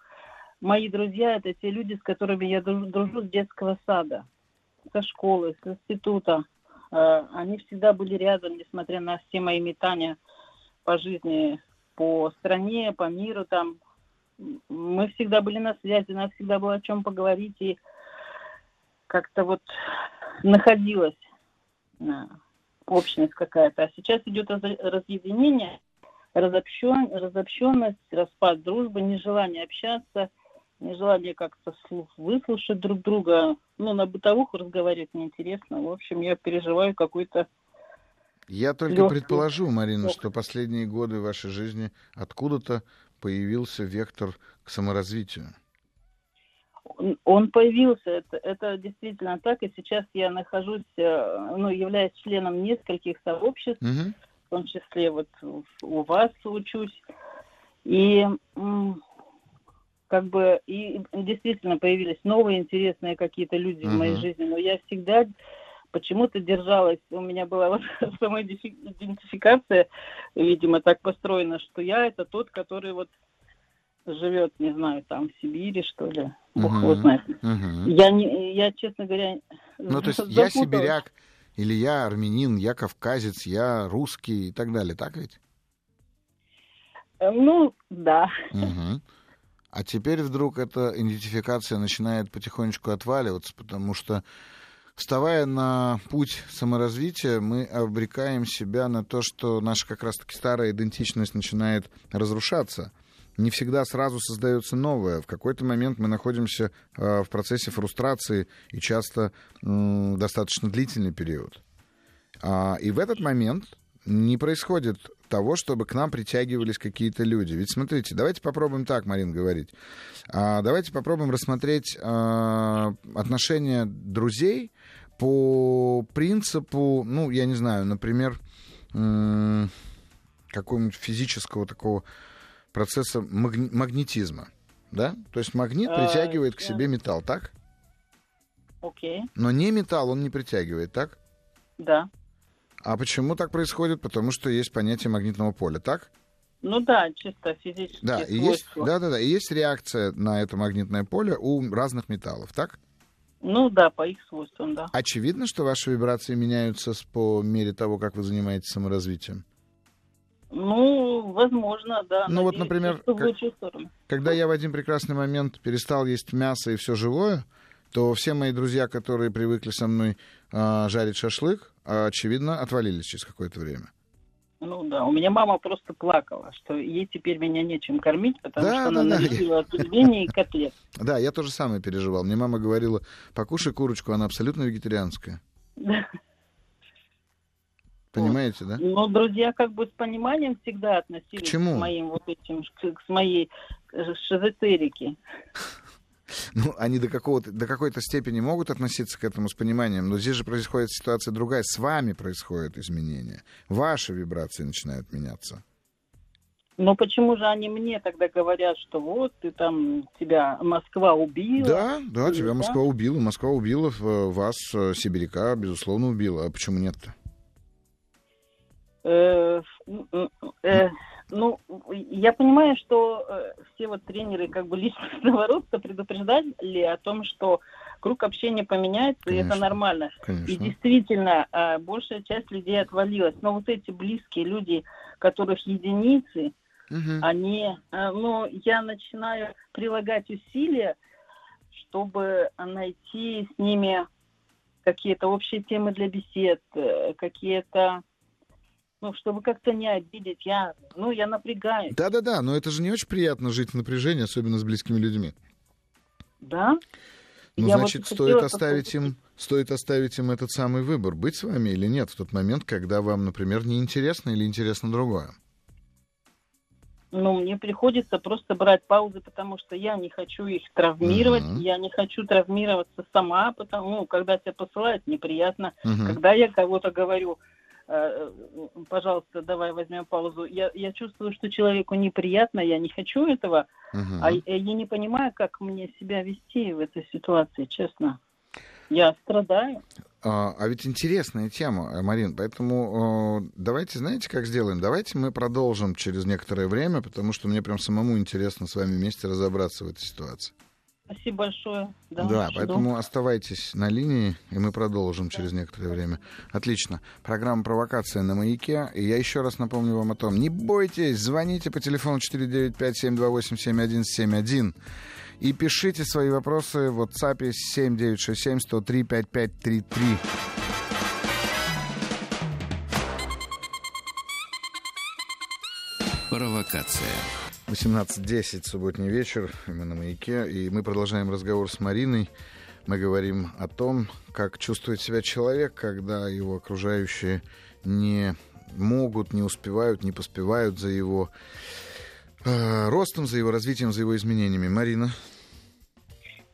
мои друзья это те люди, с которыми я дружу, дружу с детского сада, со школы, с института. Э, они всегда были рядом, несмотря на все мои метания по жизни, по стране, по миру там, мы всегда были на связи, у нас всегда было о чем поговорить, и как-то вот находилась общность какая-то. А сейчас идет разъединение, разобщен, разобщенность, распад дружбы, нежелание общаться, нежелание как-то выслушать друг друга. Ну, на бытовуху разговаривать неинтересно. В общем, я переживаю какой-то я только легкий. предположу, Марина, что последние годы вашей жизни откуда-то появился вектор к саморазвитию. Он появился, это, это действительно так, и сейчас я нахожусь, э, ну, являюсь членом нескольких сообществ, угу. в том числе вот у вас учусь, и как бы и действительно появились новые интересные какие-то люди угу. в моей жизни, но я всегда почему-то держалась, у меня была вот самоидентификация, видимо, так построена, что я это тот, который вот живет, не знаю, там в Сибири, что ли, бог его знает. Я, не, я, честно говоря, Ну, то есть я сибиряк, или я армянин, я кавказец, я русский и так далее, так ведь? Э, ну, да. Угу. А теперь вдруг эта идентификация начинает потихонечку отваливаться, потому что вставая на путь саморазвития, мы обрекаем себя на то, что наша как раз-таки старая идентичность начинает разрушаться. Не всегда сразу создается новое. В какой-то момент мы находимся э, в процессе фрустрации и часто достаточно длительный период. А, и в этот момент не происходит того, чтобы к нам притягивались какие-то люди. Ведь смотрите, давайте попробуем так, Марин, говорить. А, давайте попробуем рассмотреть а, отношения друзей по принципу, ну, я не знаю, например, какого-нибудь физического такого процесса магни- магнетизма. Да? То есть магнит а, притягивает к себе металл, так? Окей. Но не металл он не притягивает, так? Да. А почему так происходит? Потому что есть понятие магнитного поля, так? Ну да, чисто физически. Да, и есть, да, да, да, и есть реакция на это магнитное поле у разных металлов, так? Ну да, по их свойствам, да. Очевидно, что ваши вибрации меняются по мере того, как вы занимаетесь саморазвитием? Ну, возможно, да. Ну вот, например, как, когда я в один прекрасный момент перестал есть мясо и все живое, то все мои друзья, которые привыкли со мной э, жарить шашлык, очевидно, отвалились через какое-то время. Ну да, у меня мама просто плакала, что ей теперь меня нечем кормить, потому да, что да, она да, налепила от и котлет. Да, я тоже самое переживал. Мне мама говорила, покушай курочку, она абсолютно вегетарианская. Да. Понимаете, да? Ну, друзья как бы с пониманием всегда относились к, чему? к моим вот этим, к, к моей шизотерике. Ну, они до, какого-то, до какой-то степени могут относиться к этому с пониманием, но здесь же происходит ситуация другая. С вами происходят изменения. Ваши вибрации начинают меняться. Но почему же они мне тогда говорят, что вот ты там, тебя Москва убила? Да, да, тебя да? Москва убила. Москва убила вас, э, сибиряка, безусловно, убила. А почему нет-то? Э, э, ну, я понимаю, что э, все вот тренеры как бы личностного роста предупреждали о том, что круг общения поменяется, конечно, и это нормально. Конечно. И действительно, э, большая часть людей отвалилась. Но вот эти близкие люди, которых единицы, угу. они, э, ну, я начинаю прилагать усилия, чтобы найти с ними какие-то общие темы для бесед, э, какие-то ну, чтобы как-то не обидеть, я, ну, я напрягаюсь. Да-да-да, но это же не очень приятно жить в напряжении, особенно с близкими людьми. Да? Ну, я значит, вот стоит оставить им, стоит оставить им этот самый выбор, быть с вами или нет, в тот момент, когда вам, например, неинтересно или интересно другое. Ну, мне приходится просто брать паузы, потому что я не хочу их травмировать, uh-huh. я не хочу травмироваться сама, потому, ну, когда тебя посылают, неприятно. Uh-huh. Когда я кого-то говорю, пожалуйста, давай возьмем паузу. Я, я чувствую, что человеку неприятно, я не хочу этого, угу. а я не понимаю, как мне себя вести в этой ситуации, честно. Я страдаю. А, а ведь интересная тема, э, Марин, поэтому э, давайте, знаете, как сделаем? Давайте мы продолжим через некоторое время, потому что мне прям самому интересно с вами вместе разобраться в этой ситуации. Спасибо большое. Да, да поэтому оставайтесь на линии, и мы продолжим через некоторое время. Отлично. Программа «Провокация» на «Маяке». И я еще раз напомню вам о том, не бойтесь, звоните по телефону 495-728-7171 и пишите свои вопросы в WhatsApp 7967-103-5533. Провокация. 18.10, субботний вечер, мы на «Маяке», и мы продолжаем разговор с Мариной. Мы говорим о том, как чувствует себя человек, когда его окружающие не могут, не успевают, не поспевают за его э, ростом, за его развитием, за его изменениями. Марина?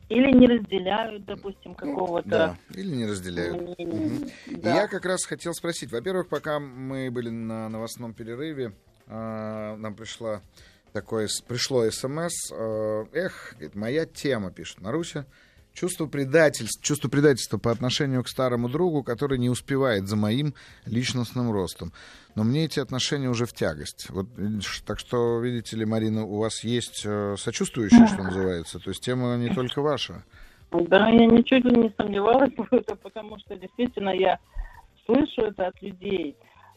Или не разделяют, допустим, какого-то... Да, или не разделяют. Угу. Да. И я как раз хотел спросить. Во-первых, пока мы были на новостном перерыве, э, нам пришла такое пришло смс. Э, эх, моя тема, пишет Маруся. Чувство предательства, чувство предательства по отношению к старому другу, который не успевает за моим личностным ростом. Но мне эти отношения уже в тягость. Вот, так что, видите ли, Марина, у вас есть э, сочувствующие, что называется. То есть тема не только ваша. Да, я ничуть не сомневалась в этом, потому что действительно я слышу это от людей.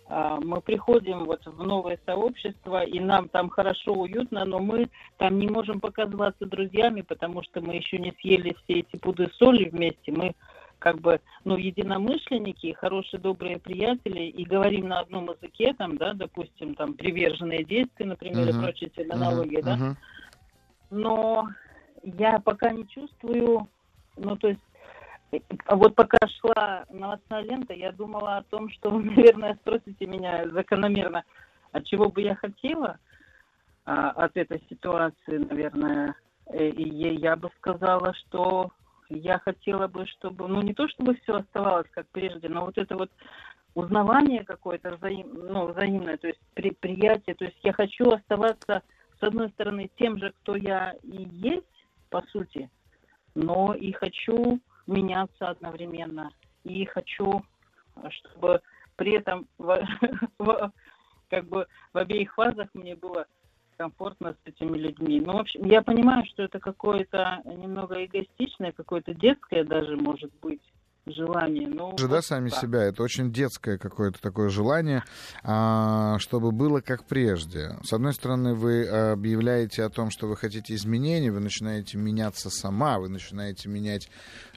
А, мы приходим вот в новое сообщество, и нам там хорошо, уютно, но мы там не можем показываться друзьями, потому что мы еще не съели все эти пуды соли вместе. Мы как бы, ну, единомышленники, хорошие, добрые приятели, и говорим на одном языке, там, да, допустим, там, приверженные действия, например, uh-huh. и прочие терминологии, uh-huh. да. Но я пока не чувствую, ну, то есть вот пока шла новостная лента, я думала о том, что вы, наверное, спросите меня закономерно, от чего бы я хотела а, от этой ситуации, наверное. Э, и я бы сказала, что я хотела бы, чтобы, ну не то чтобы все оставалось как прежде, но вот это вот узнавание какое-то взаим, ну, взаимное, то есть при, приятие, то есть я хочу оставаться, с одной стороны, тем же, кто я и есть, по сути, но и хочу меняться одновременно. И хочу, чтобы при этом в, в, как бы в обеих фазах мне было комфортно с этими людьми. Ну, в общем, я понимаю, что это какое-то немного эгоистичное, какое-то детское даже может быть желание. Ну, же, да, сами так. себя. Это очень детское какое-то такое желание, а, чтобы было как прежде. С одной стороны, вы объявляете о том, что вы хотите изменений, вы начинаете меняться сама, вы начинаете менять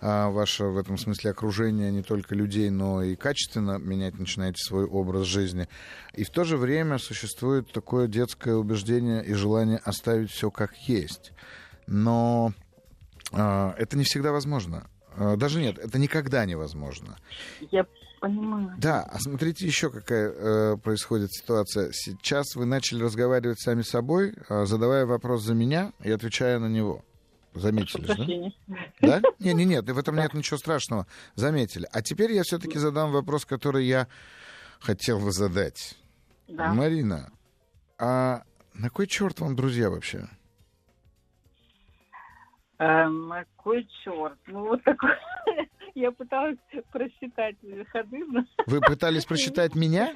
а, ваше, в этом смысле, окружение не только людей, но и качественно менять начинаете свой образ жизни. И в то же время существует такое детское убеждение и желание оставить все как есть. Но а, это не всегда возможно. А, даже нет, это никогда невозможно. Я понимаю. Да, а смотрите еще какая э, происходит ситуация. Сейчас вы начали разговаривать сами с собой, э, задавая вопрос за меня и отвечая на него. Заметили, да? Да? Не, не, нет, в этом нет ничего страшного. Заметили. А теперь я все-таки задам вопрос, который я хотел бы задать. Да. Марина, а на кой черт вам друзья вообще? Эм, какой черт? Ну, вот такой... Я пыталась просчитать ходы. Вы пытались просчитать меня?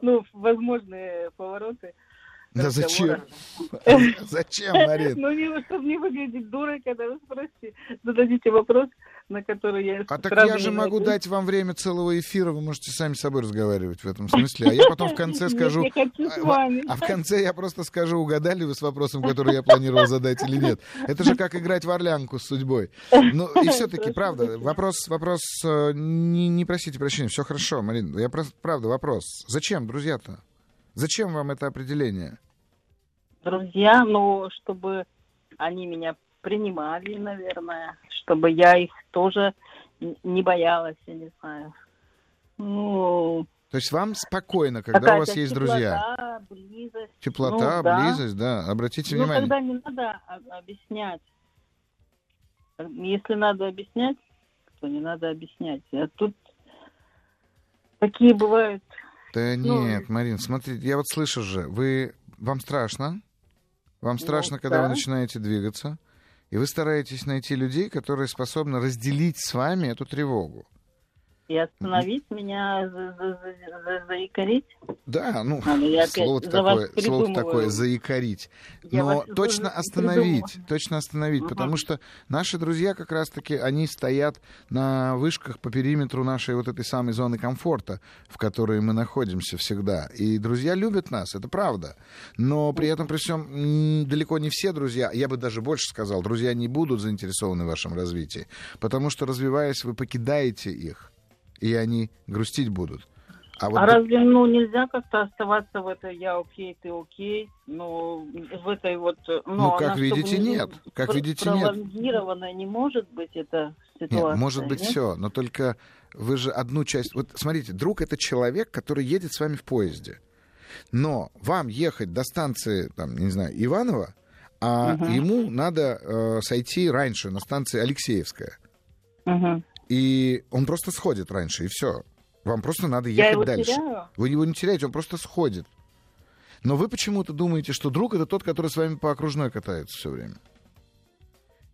Ну, возможные повороты. Да зачем? Зачем, Марин? Ну, не, чтобы не выглядеть дурой, когда вы спросите, зададите вопрос, на который я... А так я же могу дать вам время целого эфира, вы можете сами с собой разговаривать в этом смысле, а я потом в конце скажу... А, а в конце я просто скажу, угадали вы с вопросом, который я планировал задать или нет. Это же как играть в орлянку с судьбой. Ну, и все-таки, правда, вопрос, вопрос, э, не, не просите прощения, все хорошо, Марин, я просто, правда, вопрос. Зачем, друзья-то? Зачем вам это определение? друзья, ну, чтобы они меня принимали, наверное, чтобы я их тоже не боялась, я не знаю. Ну, то есть вам спокойно, когда у вас есть теплота, друзья? Близость. Теплота, ну, да. близость, да. Обратите ну, внимание. когда не надо объяснять. Если надо объяснять, то не надо объяснять. А тут такие бывают. Да ну, нет, Марин, смотрите, я вот слышу же, вы вам страшно? Вам ну страшно, ну, когда да. вы начинаете двигаться, и вы стараетесь найти людей, которые способны разделить с вами эту тревогу. И остановить меня, за, за, за, заикарить. Да, ну, а, слово такое, слово такое заикарить. Но точно остановить, придумала. точно остановить, угу. потому что наши друзья как раз-таки, они стоят на вышках по периметру нашей вот этой самой зоны комфорта, в которой мы находимся всегда. И друзья любят нас, это правда. Но при этом, при всем, далеко не все друзья, я бы даже больше сказал, друзья не будут заинтересованы в вашем развитии, потому что, развиваясь, вы покидаете их и они грустить будут. А, вот... а разве ну нельзя как-то оставаться в этой я окей, ты окей, ну в этой вот. Ну, ну как она, видите, нет, как пр- видите, нет. не может быть эта ситуация. Нет, может быть нет? все, но только вы же одну часть. Вот смотрите, друг это человек, который едет с вами в поезде, но вам ехать до станции, там, не знаю, Иванова, а угу. ему надо э, сойти раньше на станции Алексеевская. Угу. И он просто сходит раньше, и все. Вам просто надо ехать Я его дальше. Теряю? Вы его не теряете, он просто сходит. Но вы почему-то думаете, что друг это тот, который с вами по окружной катается все время.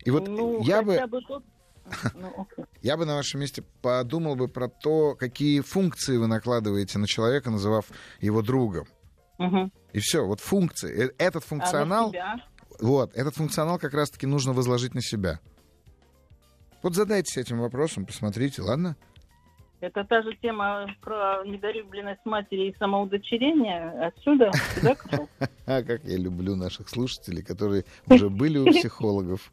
И вот ну, я бы... бы тот... Ну, я бы на вашем месте подумал бы про то, какие функции вы накладываете на человека, называв его другом. Угу. И все, вот функции. Э, этот функционал, а вот, этот функционал как раз-таки нужно возложить на себя. Вот задайтесь этим вопросом, посмотрите, ладно? Это та же тема про недолюбленность матери и самоудочерение. Отсюда сюда А как я люблю наших слушателей, которые уже были у психологов,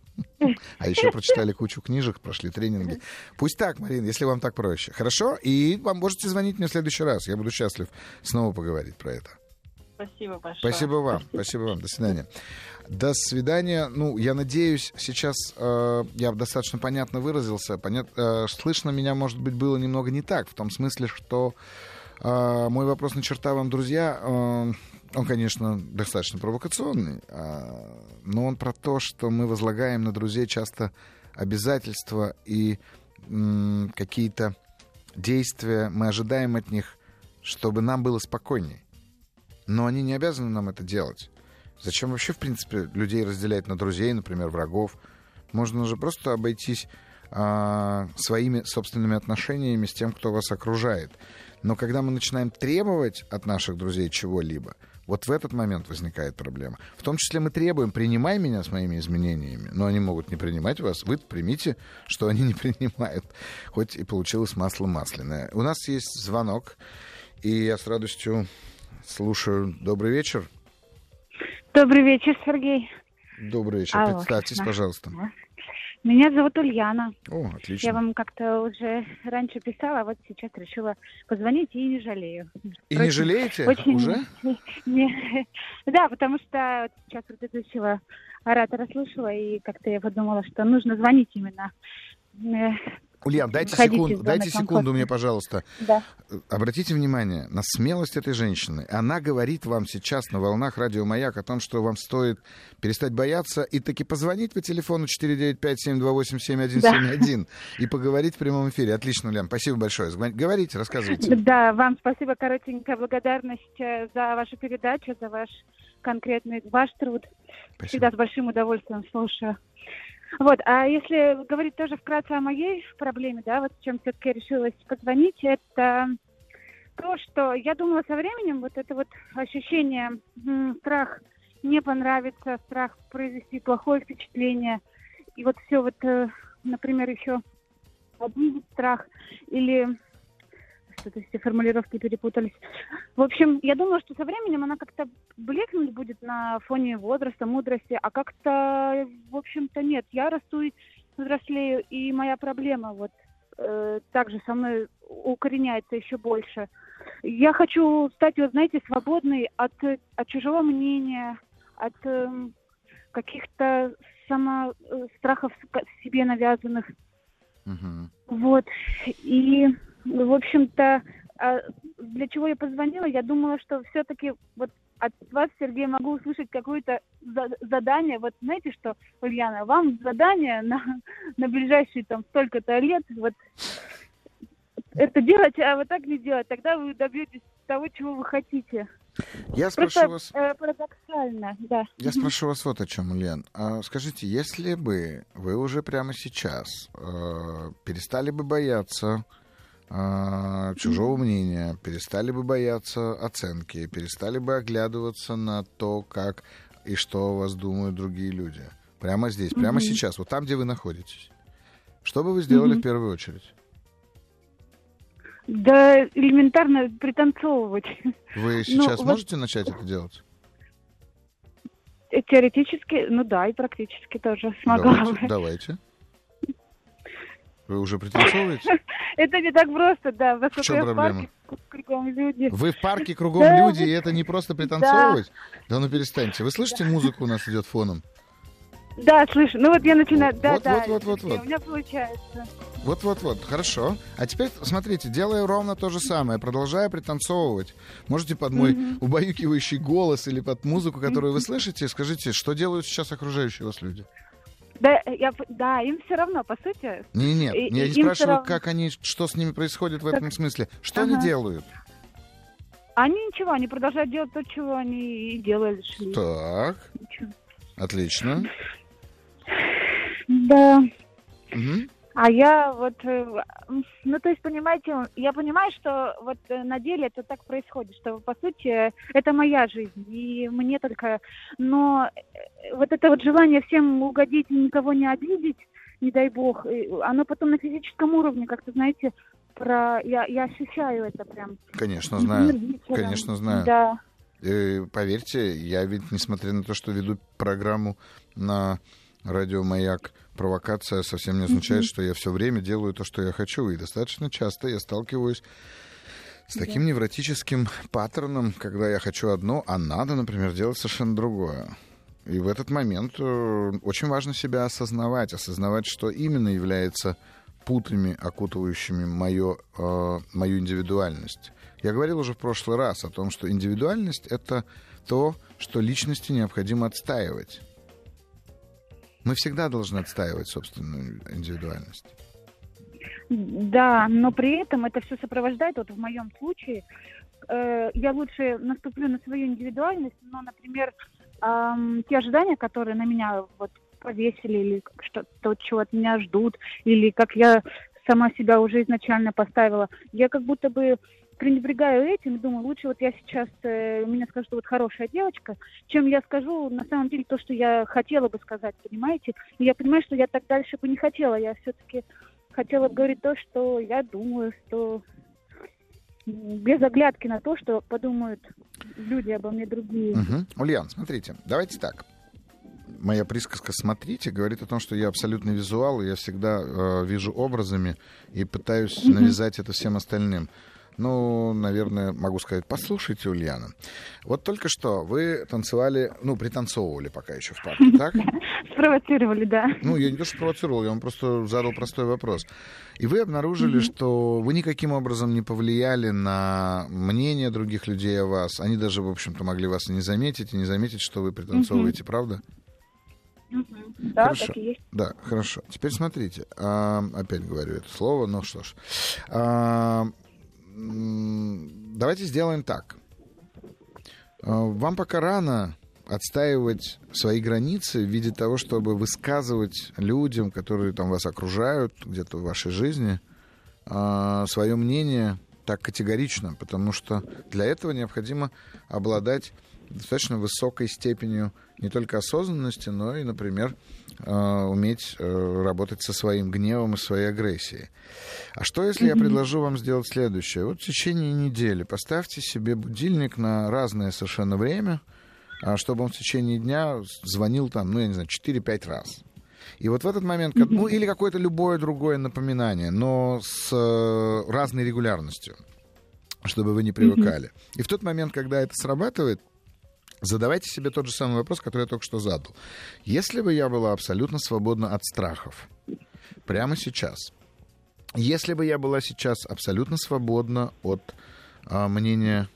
а еще прочитали кучу книжек, прошли тренинги. Пусть так, Марина, если вам так проще. Хорошо? И вам можете звонить мне в следующий раз. Я буду счастлив снова поговорить про это. Спасибо большое. Спасибо вам. Спасибо, Спасибо вам. До свидания. До свидания. Ну, я надеюсь, сейчас э, я достаточно понятно выразился. Понят, э, слышно меня, может быть, было немного не так, в том смысле, что э, мой вопрос на черта вам, друзья, э, он, конечно, достаточно провокационный, э, но он про то, что мы возлагаем на друзей часто обязательства и э, какие-то действия, мы ожидаем от них, чтобы нам было спокойнее но они не обязаны нам это делать. Зачем вообще, в принципе, людей разделять на друзей, например, врагов? Можно же просто обойтись а, своими собственными отношениями с тем, кто вас окружает. Но когда мы начинаем требовать от наших друзей чего-либо, вот в этот момент возникает проблема. В том числе мы требуем, принимай меня с моими изменениями, но они могут не принимать вас. Вы примите, что они не принимают. Хоть и получилось масло масляное. У нас есть звонок, и я с радостью Слушаю. Добрый вечер. Добрый вечер, Сергей. Добрый вечер. Алло, Представьтесь, да. пожалуйста. Меня зовут Ульяна. О, отлично. Я вам как-то уже раньше писала, а вот сейчас решила позвонить и не жалею. И Впрочем, не жалеете очень... уже? Не... Да, потому что сейчас предыдущего оратора слушала, и как-то я подумала, что нужно звонить именно э, Ульян, дайте секунду, дайте секунду мне, пожалуйста. Да. Обратите внимание на смелость этой женщины. Она говорит вам сейчас на волнах радио «Маяк» о том, что вам стоит перестать бояться и таки позвонить по телефону 495-728-7171 да. и поговорить в прямом эфире. Отлично, Ульян, спасибо большое. Говорите, рассказывайте. Да, вам спасибо, коротенькая благодарность э, за вашу передачу, за ваш конкретный ваш труд. Спасибо. Всегда с большим удовольствием слушаю. Вот, а если говорить тоже вкратце о моей проблеме, да, вот с чем все-таки решилась позвонить, это то, что я думала со временем, вот это вот ощущение, страх не понравится, страх произвести плохое впечатление, и вот все вот, э, например, еще обидеть страх или что-то все формулировки перепутались. В общем, я думала, что со временем она как-то блекнуть будет на фоне возраста, мудрости, а как-то, в общем-то, нет. Я расту и взрослею, и моя проблема вот э, также со мной укореняется еще больше. Я хочу стать, вот знаете, свободной от, от чужого мнения, от э, каких-то само э, страхов себе навязанных. Uh-huh. Вот. И в общем-то, а, для чего я позвонила? Я думала, что все-таки вот от вас, Сергей, могу услышать какое-то задание. Вот знаете что, Ульяна, вам задание на, на ближайшие там столько-то лет, вот это делать, а вот так не делать. Тогда вы добьетесь того, чего вы хотите. Я спрошу Просто, вас... Э, парадоксально, да. Я спрошу вас вот о чем, Ульян. А, скажите, если бы вы уже прямо сейчас э, перестали бы бояться а, чужого мнения, перестали бы бояться оценки, перестали бы оглядываться на то, как и что о вас думают другие люди. Прямо здесь, mm-hmm. прямо сейчас, вот там, где вы находитесь. Что бы вы сделали mm-hmm. в первую очередь? Да элементарно пританцовывать. Вы сейчас ну, можете вот... начать это делать? Теоретически, ну да, и практически тоже смогла давайте, бы. Давайте. Вы уже пританцовываете? Это не так просто, да. В чем проблема? кругом люди. Вы в парке кругом люди, и это не просто пританцовывать? Да ну перестаньте. Вы слышите, музыку у нас идет фоном? Да, слышу. Ну вот я начинаю. Да, вот, да. Вот, вот, вот, вот. У меня получается. Вот, вот, вот. Хорошо. А теперь смотрите, делаю ровно то же самое, продолжаю пританцовывать. Можете под мой mm-hmm. убаюкивающий голос или под музыку, которую вы слышите, скажите, что делают сейчас окружающие вас люди? Да, я, да, им все равно, по сути. Не, нет, и, я не спрашиваю, как они, что с ними происходит в этом смысле. Что ага. они делают? Они ничего, они продолжают делать то, чего они и делали. Шли. Так. Ничего. Отлично. Да. Угу. А я вот, э, ну то есть, понимаете, я понимаю, что вот э, на деле это так происходит, что по сути это моя жизнь, и мне только, но э, вот это вот желание всем угодить, никого не обидеть, не дай бог, оно потом на физическом уровне, как-то, знаете, про, я, я ощущаю это прям. Конечно, знаю, конечно, знаю. Да. И, поверьте, я ведь, несмотря на то, что веду программу на радио «Маяк», провокация совсем не означает, mm-hmm. что я все время делаю то, что я хочу. И достаточно часто я сталкиваюсь с таким yeah. невротическим паттерном, когда я хочу одно, а надо, например, делать совершенно другое. И в этот момент э, очень важно себя осознавать, осознавать, что именно является путами, окутывающими мою, э, мою индивидуальность. Я говорил уже в прошлый раз о том, что индивидуальность — это то, что личности необходимо отстаивать. Мы всегда должны отстаивать собственную индивидуальность. Да, но при этом это все сопровождает, вот в моем случае, э, я лучше наступлю на свою индивидуальность, но, например, э, те ожидания, которые на меня вот повесили, или что-то, чего от меня ждут, или как я сама себя уже изначально поставила, я как будто бы пренебрегаю этим и думаю, лучше вот я сейчас, э, меня скажут, что вот хорошая девочка, чем я скажу на самом деле то, что я хотела бы сказать, понимаете? И я понимаю, что я так дальше бы не хотела, я все-таки хотела бы говорить то, что я думаю, что без оглядки на то, что подумают люди обо мне другие. Угу. Ульян, смотрите, давайте так. Моя присказка «смотрите» говорит о том, что я абсолютно визуал, и я всегда э, вижу образами и пытаюсь навязать это всем остальным. Ну, наверное, могу сказать, послушайте, Ульяна. Вот только что вы танцевали, ну, пританцовывали пока еще в парке, так? Спровоцировали, да. Ну, я не то, что провоцировал, я вам просто задал простой вопрос. И вы обнаружили, что вы никаким образом не повлияли на мнение других людей о вас. Они даже, в общем-то, могли вас и не заметить, и не заметить, что вы пританцовываете, правда? Да, хорошо. так и есть. Да, хорошо. Теперь смотрите, а, опять говорю это слово, ну что ж. А, давайте сделаем так. А, вам пока рано отстаивать свои границы в виде того, чтобы высказывать людям, которые там вас окружают где-то в вашей жизни, а, свое мнение так категорично, потому что для этого необходимо обладать достаточно высокой степенью не только осознанности, но и, например, э, уметь э, работать со своим гневом и своей агрессией. А что, если mm-hmm. я предложу вам сделать следующее? Вот в течение недели поставьте себе будильник на разное совершенно время, а чтобы он в течение дня звонил там, ну, я не знаю, 4-5 раз. И вот в этот момент, ну, или какое-то любое другое напоминание, но с э, разной регулярностью, чтобы вы не привыкали. И в тот момент, когда это срабатывает, Задавайте себе тот же самый вопрос, который я только что задал. Если бы я была абсолютно свободна от страхов, прямо сейчас, если бы я была сейчас абсолютно свободна от а, мнения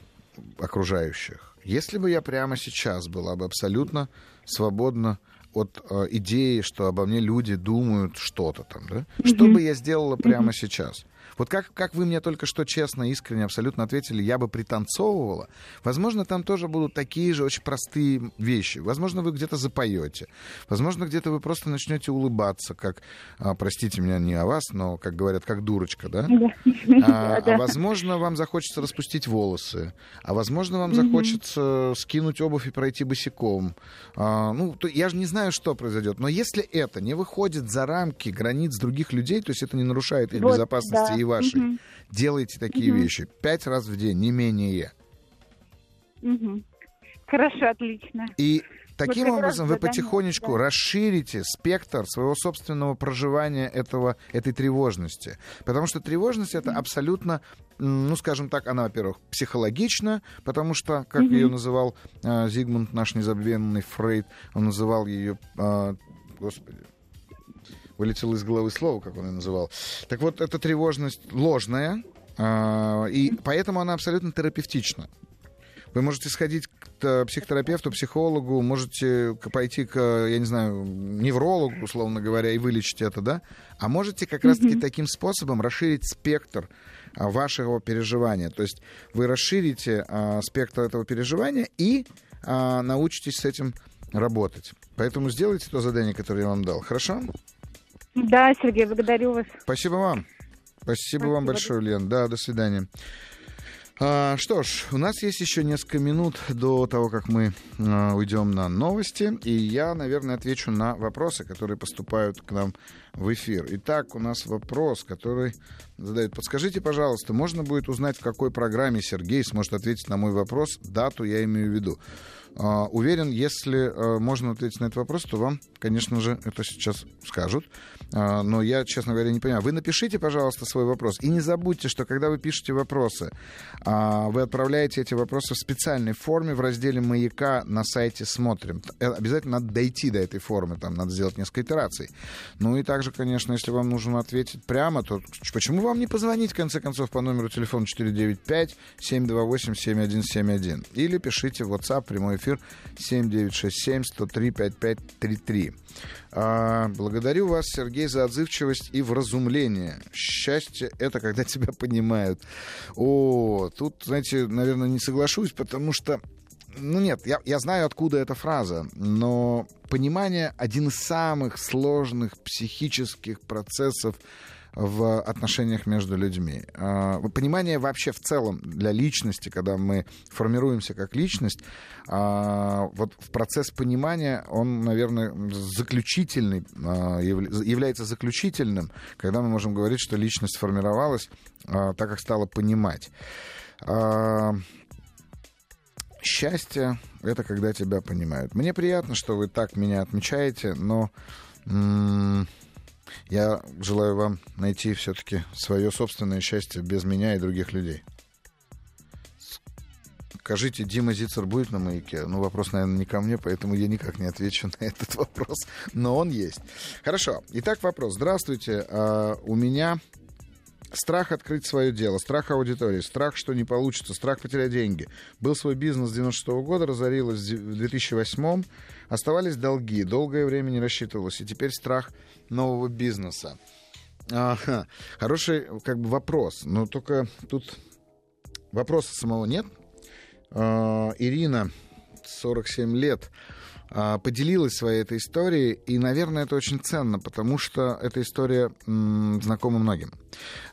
окружающих, если бы я прямо сейчас была бы абсолютно свободна от а, идеи, что обо мне люди думают что-то там, да? Mm-hmm. Что бы я сделала прямо mm-hmm. сейчас? Вот как, как вы мне только что честно, искренне, абсолютно ответили, я бы пританцовывала, возможно, там тоже будут такие же очень простые вещи. Возможно, вы где-то запоете. Возможно, где-то вы просто начнете улыбаться, как, а, простите меня, не о вас, но, как говорят, как дурочка, да? А, а возможно, вам захочется распустить волосы, а возможно, вам захочется скинуть обувь и пройти босиком. А, ну, то, я же не знаю, что произойдет, но если это не выходит за рамки границ других людей, то есть это не нарушает их вот, безопасности да. И вашей, угу. делайте такие угу. вещи пять раз в день, не менее. Угу. Хорошо, отлично. И Таким вот образом, вы потихонечку да. расширите спектр своего собственного проживания этого, этой тревожности. Потому что тревожность это абсолютно, ну, скажем так, она, во-первых, психологична, потому что, как mm-hmm. ее называл э, Зигмунд, наш незабвенный Фрейд, он называл ее, э, господи, вылетело из головы слово, как он ее называл. Так вот, эта тревожность ложная, э, и поэтому она абсолютно терапевтична. Вы можете сходить к психотерапевту, психологу, можете пойти к, я не знаю, неврологу, условно говоря, и вылечить это, да? А можете как раз-таки таким способом расширить спектр а, вашего переживания. То есть вы расширите а, спектр этого переживания и а, научитесь с этим работать. Поэтому сделайте то задание, которое я вам дал. Хорошо? Да, Сергей, благодарю вас. Спасибо вам. Спасибо, Спасибо вам большое, Лен. Да, до свидания. А, что ж, у нас есть еще несколько минут до того, как мы а, уйдем на новости, и я, наверное, отвечу на вопросы, которые поступают к нам в эфир. Итак, у нас вопрос, который задают. Подскажите, пожалуйста, можно будет узнать, в какой программе Сергей сможет ответить на мой вопрос? Дату я имею в виду. Uh, уверен, если uh, можно ответить на этот вопрос, то вам, конечно же, это сейчас скажут. Uh, но я, честно говоря, не понимаю. Вы напишите, пожалуйста, свой вопрос. И не забудьте, что когда вы пишете вопросы, вы отправляете эти вопросы в специальной форме в разделе «Маяка» на сайте «Смотрим». Э, обязательно надо дойти до этой формы, там надо сделать несколько итераций. Ну и также, конечно, если вам нужно ответить прямо, то почему вам не позвонить, в конце концов, по номеру телефона 495-728-7171? Или пишите в WhatsApp прямой эфир 7967-103-5533. А, благодарю вас, Сергей, за отзывчивость и вразумление. Счастье — это когда тебя понимают. О, тут, знаете, наверное, не соглашусь, потому что ну нет, я, я знаю, откуда эта фраза, но понимание — один из самых сложных психических процессов в отношениях между людьми. А, понимание вообще в целом для личности, когда мы формируемся как личность, а, вот в процесс понимания он, наверное, заключительный, а, является заключительным, когда мы можем говорить, что личность сформировалась так, как стала понимать. Счастье — это когда тебя понимают. Мне приятно, что вы так меня отмечаете, но я желаю вам найти все-таки свое собственное счастье без меня и других людей. Скажите, Дима Зицер будет на маяке? Ну, вопрос, наверное, не ко мне, поэтому я никак не отвечу на этот вопрос. Но он есть. Хорошо. Итак, вопрос. Здравствуйте. Uh, у меня Страх открыть свое дело, страх аудитории, страх, что не получится, страх потерять деньги. Был свой бизнес с 96 -го года, разорилось в 2008 Оставались долги, долгое время не рассчитывалось. И теперь страх нового бизнеса. Ага. Хороший как бы вопрос, но только тут вопроса самого нет. А, Ирина, 47 лет, поделилась своей этой историей, и, наверное, это очень ценно, потому что эта история м, знакома многим.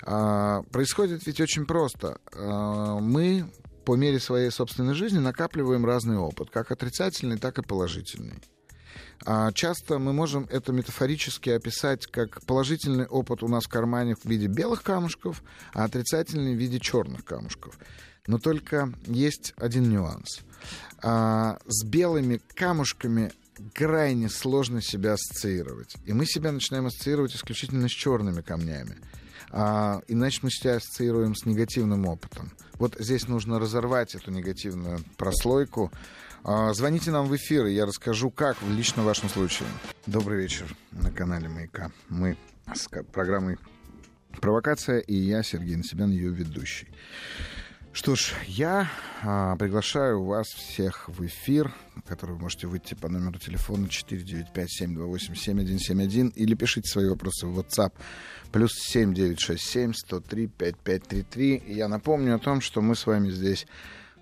А, происходит ведь очень просто. А, мы по мере своей собственной жизни накапливаем разный опыт, как отрицательный, так и положительный. А часто мы можем это метафорически описать как положительный опыт у нас в кармане в виде белых камушков, а отрицательный в виде черных камушков. Но только есть один нюанс. А, с белыми камушками крайне сложно себя ассоциировать. И мы себя начинаем ассоциировать исключительно с черными камнями. А, иначе мы себя ассоциируем с негативным опытом. Вот здесь нужно разорвать эту негативную прослойку. А, звоните нам в эфир, и я расскажу, как в лично вашем случае. Добрый вечер на канале Маяка. Мы с программой «Провокация» и я, Сергей Насибян, ее ведущий. Что ж, я а, приглашаю вас всех в эфир, который вы можете выйти по номеру телефона 495-728-7171 или пишите свои вопросы в WhatsApp плюс 7967-103-5533. И я напомню о том, что мы с вами здесь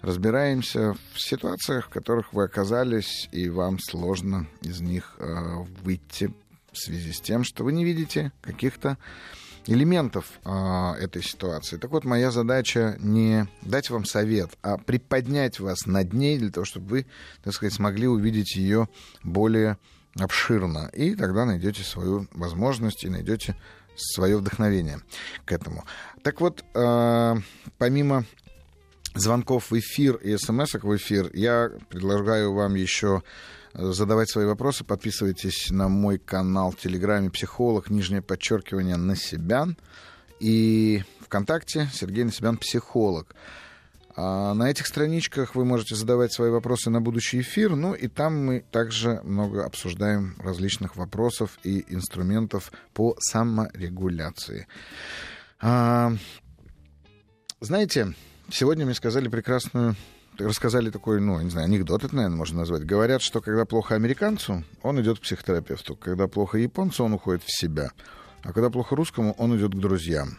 разбираемся в ситуациях, в которых вы оказались, и вам сложно из них э, выйти в связи с тем, что вы не видите каких-то элементов э, этой ситуации. Так вот, моя задача не дать вам совет, а приподнять вас над ней для того, чтобы вы, так сказать, смогли увидеть ее более обширно. И тогда найдете свою возможность и найдете свое вдохновение к этому. Так вот, э, помимо звонков в эфир и смс в эфир, я предлагаю вам еще задавать свои вопросы. Подписывайтесь на мой канал в Телеграме «Психолог», нижнее подчеркивание «На себя». И ВКонтакте Сергей Насибян «Психолог». А на этих страничках вы можете задавать свои вопросы на будущий эфир, ну и там мы также много обсуждаем различных вопросов и инструментов по саморегуляции. А, знаете, Сегодня мне сказали прекрасную рассказали такой, ну, не знаю, анекдот это, наверное, можно назвать. Говорят, что когда плохо американцу, он идет к психотерапевту. Когда плохо японцу, он уходит в себя. А когда плохо русскому, он идет к друзьям.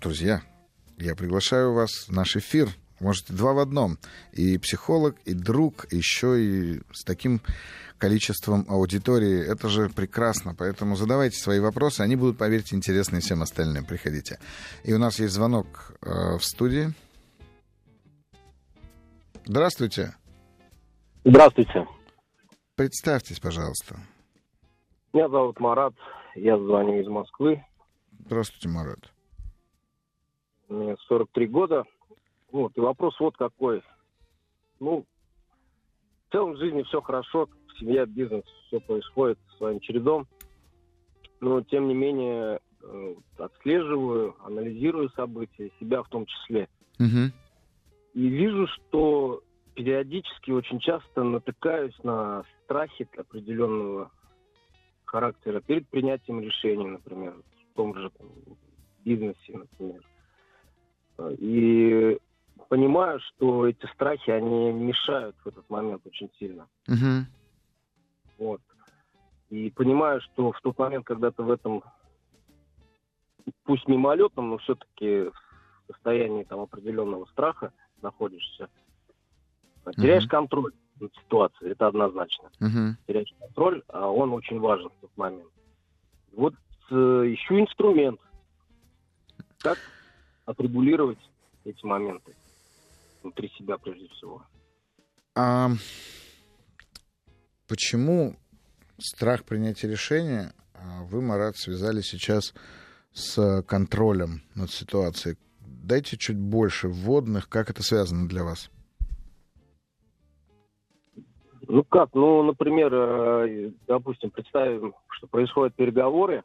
Друзья, я приглашаю вас в наш эфир. Можете два в одном. И психолог, и друг, еще и с таким количеством аудитории. Это же прекрасно. Поэтому задавайте свои вопросы. Они будут, поверьте, интересны всем остальным. Приходите. И у нас есть звонок э, в студии. Здравствуйте. Здравствуйте. Представьтесь, пожалуйста. Меня зовут Марат. Я звоню из Москвы. Здравствуйте, Марат. Мне 43 года. Вот, и вопрос вот какой. Ну, в целом в жизни все хорошо, семья, бизнес, все происходит своим чередом. Но, тем не менее, э, отслеживаю, анализирую события, себя в том числе. Угу. И вижу, что периодически очень часто натыкаюсь на страхи определенного характера перед принятием решений, например, в том же там, бизнесе, например. И понимаю, что эти страхи, они мешают в этот момент очень сильно. Угу. Вот. И понимаю, что в тот момент, когда ты в этом, пусть мимолетном, но все-таки в состоянии там определенного страха находишься, теряешь uh-huh. контроль над ситуацией, это однозначно. Uh-huh. Теряешь контроль, а он очень важен в тот момент. Вот э, ищу инструмент, как отрегулировать эти моменты внутри себя прежде всего. А почему страх принятия решения а, вы, Марат, связали сейчас с контролем над ситуацией? Дайте чуть больше вводных, как это связано для вас. Ну как, ну, например, э, допустим, представим, что происходят переговоры,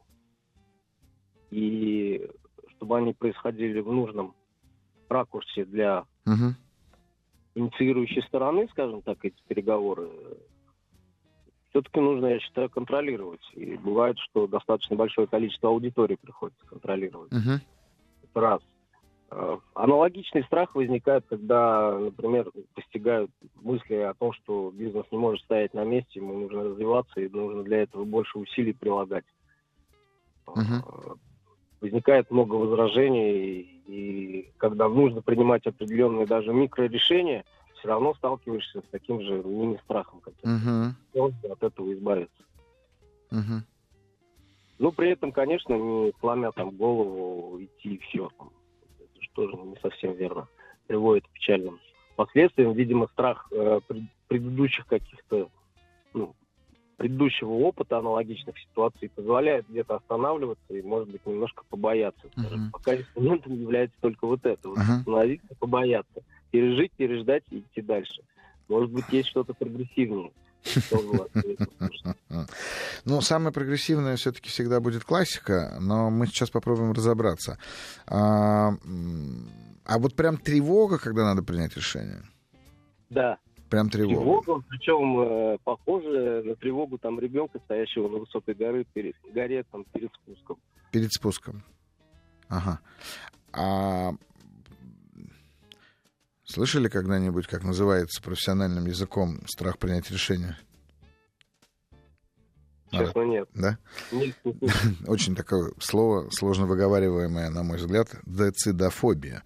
и чтобы они происходили в нужном ракурсе для угу. инициирующей стороны, скажем так, эти переговоры, все-таки нужно, я считаю, контролировать. И бывает, что достаточно большое количество аудитории приходится контролировать. Это раз. А, аналогичный страх возникает, когда, например, постигают мысли о том, что бизнес не может стоять на месте, ему нужно развиваться, и нужно для этого больше усилий прилагать. Uh-huh. Возникает много возражений, и, когда нужно принимать определенные даже микрорешения, все равно сталкиваешься с таким же мини-страхом. Uh-huh. От этого избавиться. Uh-huh. Ну, при этом, конечно, не сломя там голову, идти и все. Же тоже не совсем верно. Приводит к печальным последствиям. Видимо, страх э, предыдущих каких-то, ну, предыдущего опыта аналогичных ситуаций позволяет где-то останавливаться и, может быть, немножко побояться. Uh-huh. Пока инструментом является только вот это. Вот uh-huh. Остановиться, побояться пережить, переждать и идти дальше. Может быть, есть что-то прогрессивнее. Ну, самое прогрессивное все-таки всегда будет классика, но мы сейчас попробуем разобраться. А, а вот прям тревога, когда надо принять решение? Да. Прям тревога. Тревога, причем э, похоже на тревогу там ребенка, стоящего на высокой горе, перед, горе там, перед спуском. Перед спуском. Ага. А Слышали когда-нибудь, как называется профессиональным языком страх принять решение? Честно, нет. Да? Нет. Очень такое слово, сложно выговариваемое, на мой взгляд, децидофобия.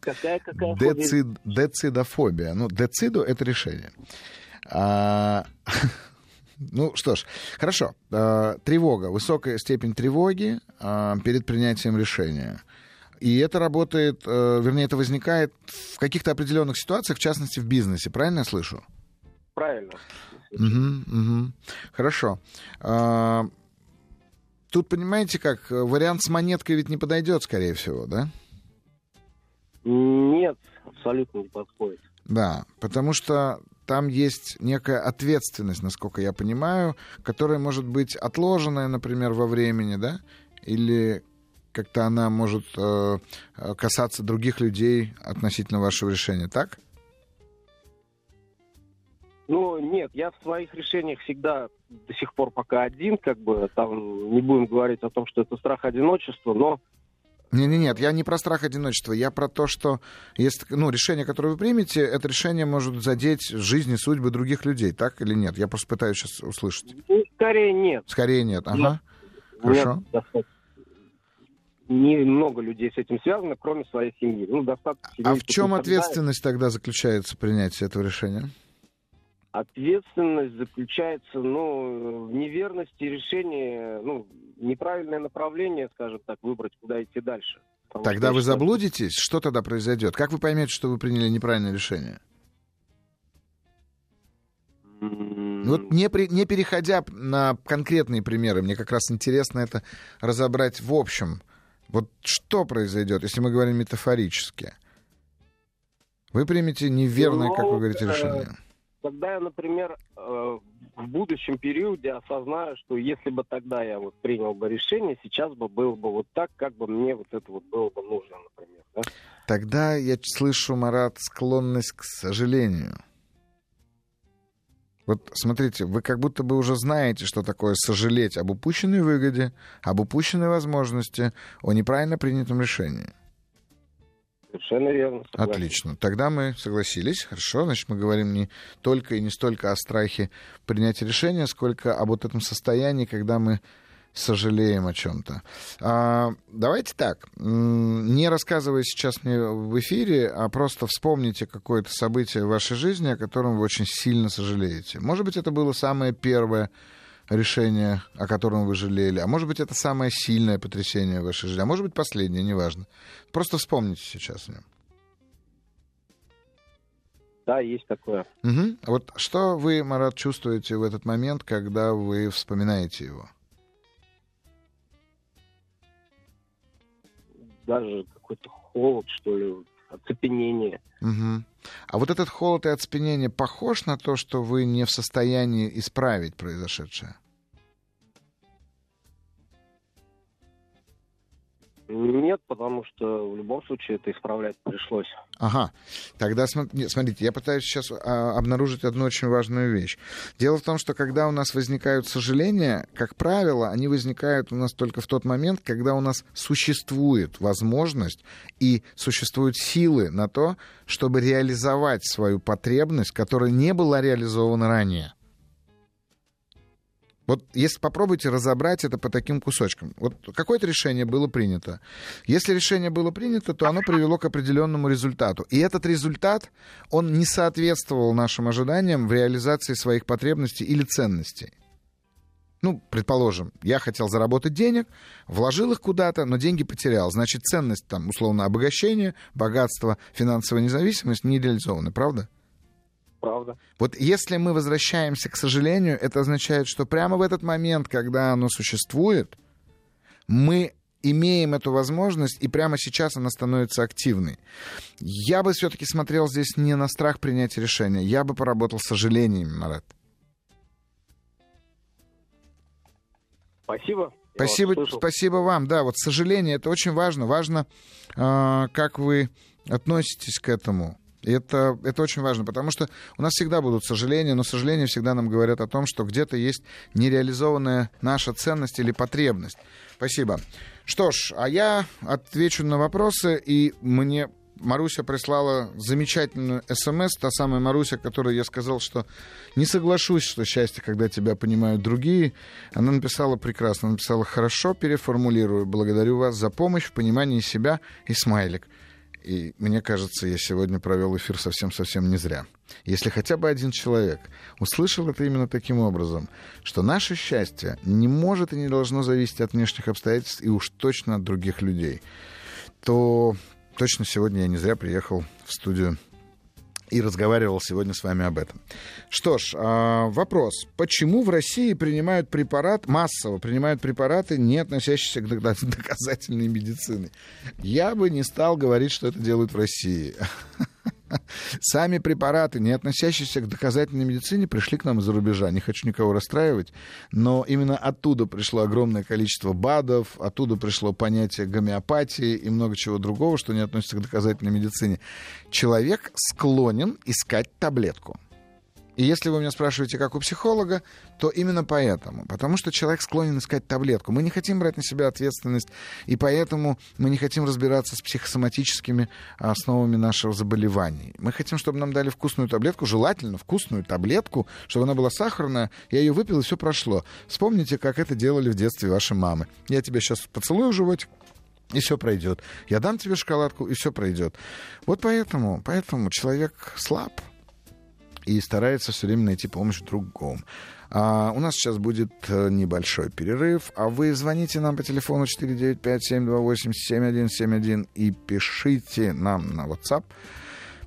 Какая, какая Децид, децидофобия. Ну, децидо — это решение. А, ну что ж, хорошо. А, тревога, высокая степень тревоги а, перед принятием решения. И это работает, а, вернее, это возникает в каких-то определенных ситуациях, в частности, в бизнесе. Правильно я слышу? Правильно. Угу, угу. Хорошо. А, тут, понимаете, как вариант с монеткой ведь не подойдет, скорее всего, да? Нет, абсолютно не подходит. Да, потому что там есть некая ответственность, насколько я понимаю, которая может быть отложенная, например, во времени, да, или как-то она может э, касаться других людей относительно вашего решения, так? Ну, нет, я в своих решениях всегда до сих пор пока один, как бы там не будем говорить о том, что это страх одиночества, но не, не, нет, я не про страх одиночества, я про то, что есть, ну, решение, которое вы примете, это решение может задеть жизни, судьбы других людей, так или нет? Я просто пытаюсь сейчас услышать. Ну, скорее нет. Скорее нет, ага. Нет. Хорошо. Нет, Немного людей с этим связано, кроме своей семьи. Ну, достаточно а в чем ответственность тогда заключается принятие этого решения? Ответственность заключается ну, в неверности решения, ну, неправильное направление, скажем так, выбрать, куда идти дальше. Потому тогда вы считаю... заблудитесь, что тогда произойдет? Как вы поймете, что вы приняли неправильное решение? Вот не, при, не переходя на конкретные примеры, мне как раз интересно это разобрать в общем. Вот что произойдет, если мы говорим метафорически? Вы примете неверное, ну, как вы говорите, решение. Э когда я, например, э, в будущем периоде осознаю, что если бы тогда я вот принял бы решение, сейчас бы было бы вот так, как бы мне вот это вот было бы нужно, например. Да? Тогда я слышу, Марат, склонность к сожалению. Вот смотрите, вы как будто бы уже знаете, что такое сожалеть об упущенной выгоде, об упущенной возможности, о неправильно принятом решении. Совершенно верно. Согласен. Отлично. Тогда мы согласились. Хорошо. Значит, мы говорим не только и не столько о страхе принятия решения, сколько об вот этом состоянии, когда мы сожалеем о чем-то. А, давайте так, не рассказывая сейчас мне в эфире, а просто вспомните какое-то событие в вашей жизни, о котором вы очень сильно сожалеете. Может быть, это было самое первое решение, о котором вы жалели. А может быть, это самое сильное потрясение в вашей жизни. А может быть, последнее, неважно. Просто вспомните сейчас о нем. Да, есть такое. Угу. Вот что вы, Марат, чувствуете в этот момент, когда вы вспоминаете его? Даже какой-то холод, что ли, оцепенение. Угу. А вот этот холод и оцепенение похож на то, что вы не в состоянии исправить произошедшее? Нет, потому что в любом случае это исправлять пришлось. Ага. Тогда смотрите, я пытаюсь сейчас а, обнаружить одну очень важную вещь. Дело в том, что когда у нас возникают сожаления, как правило, они возникают у нас только в тот момент, когда у нас существует возможность и существуют силы на то, чтобы реализовать свою потребность, которая не была реализована ранее. Вот если попробуйте разобрать это по таким кусочкам. Вот какое-то решение было принято. Если решение было принято, то оно привело к определенному результату. И этот результат, он не соответствовал нашим ожиданиям в реализации своих потребностей или ценностей. Ну, предположим, я хотел заработать денег, вложил их куда-то, но деньги потерял. Значит, ценность там, условно, обогащение, богатство, финансовая независимость не реализованы, правда? Правда. Вот если мы возвращаемся к сожалению, это означает, что прямо в этот момент, когда оно существует, мы имеем эту возможность, и прямо сейчас она становится активной. Я бы все-таки смотрел здесь не на страх принятия решения, я бы поработал с сожалениями, Марат. Спасибо. Спасибо, спасибо вам. Да, вот сожаление это очень важно. Важно, э, как вы относитесь к этому. Это, это очень важно, потому что у нас всегда будут сожаления, но сожаления всегда нам говорят о том, что где-то есть нереализованная наша ценность или потребность. Спасибо. Что ж, а я отвечу на вопросы, и мне Маруся прислала замечательную смс, та самая Маруся, которой я сказал, что не соглашусь, что счастье, когда тебя понимают другие. Она написала прекрасно, написала «Хорошо, переформулирую. Благодарю вас за помощь в понимании себя» и смайлик. И мне кажется, я сегодня провел эфир совсем-совсем не зря. Если хотя бы один человек услышал это именно таким образом, что наше счастье не может и не должно зависеть от внешних обстоятельств и уж точно от других людей, то точно сегодня я не зря приехал в студию и разговаривал сегодня с вами об этом. Что ж, а, вопрос. Почему в России принимают препарат, массово принимают препараты, не относящиеся к доказательной медицине? Я бы не стал говорить, что это делают в России. Сами препараты, не относящиеся к доказательной медицине, пришли к нам из-за рубежа. Не хочу никого расстраивать, но именно оттуда пришло огромное количество БАДов, оттуда пришло понятие гомеопатии и много чего другого, что не относится к доказательной медицине. Человек склонен искать таблетку. И если вы меня спрашиваете, как у психолога, то именно поэтому. Потому что человек склонен искать таблетку. Мы не хотим брать на себя ответственность, и поэтому мы не хотим разбираться с психосоматическими основами нашего заболевания. Мы хотим, чтобы нам дали вкусную таблетку, желательно вкусную таблетку, чтобы она была сахарная. Я ее выпил, и все прошло. Вспомните, как это делали в детстве ваши мамы. Я тебя сейчас поцелую в животик, и все пройдет. Я дам тебе шоколадку, и все пройдет. Вот поэтому, поэтому человек слаб, и старается все время найти помощь в другом. А, у нас сейчас будет э, небольшой перерыв, а вы звоните нам по телефону 495-728-7171 и пишите нам на WhatsApp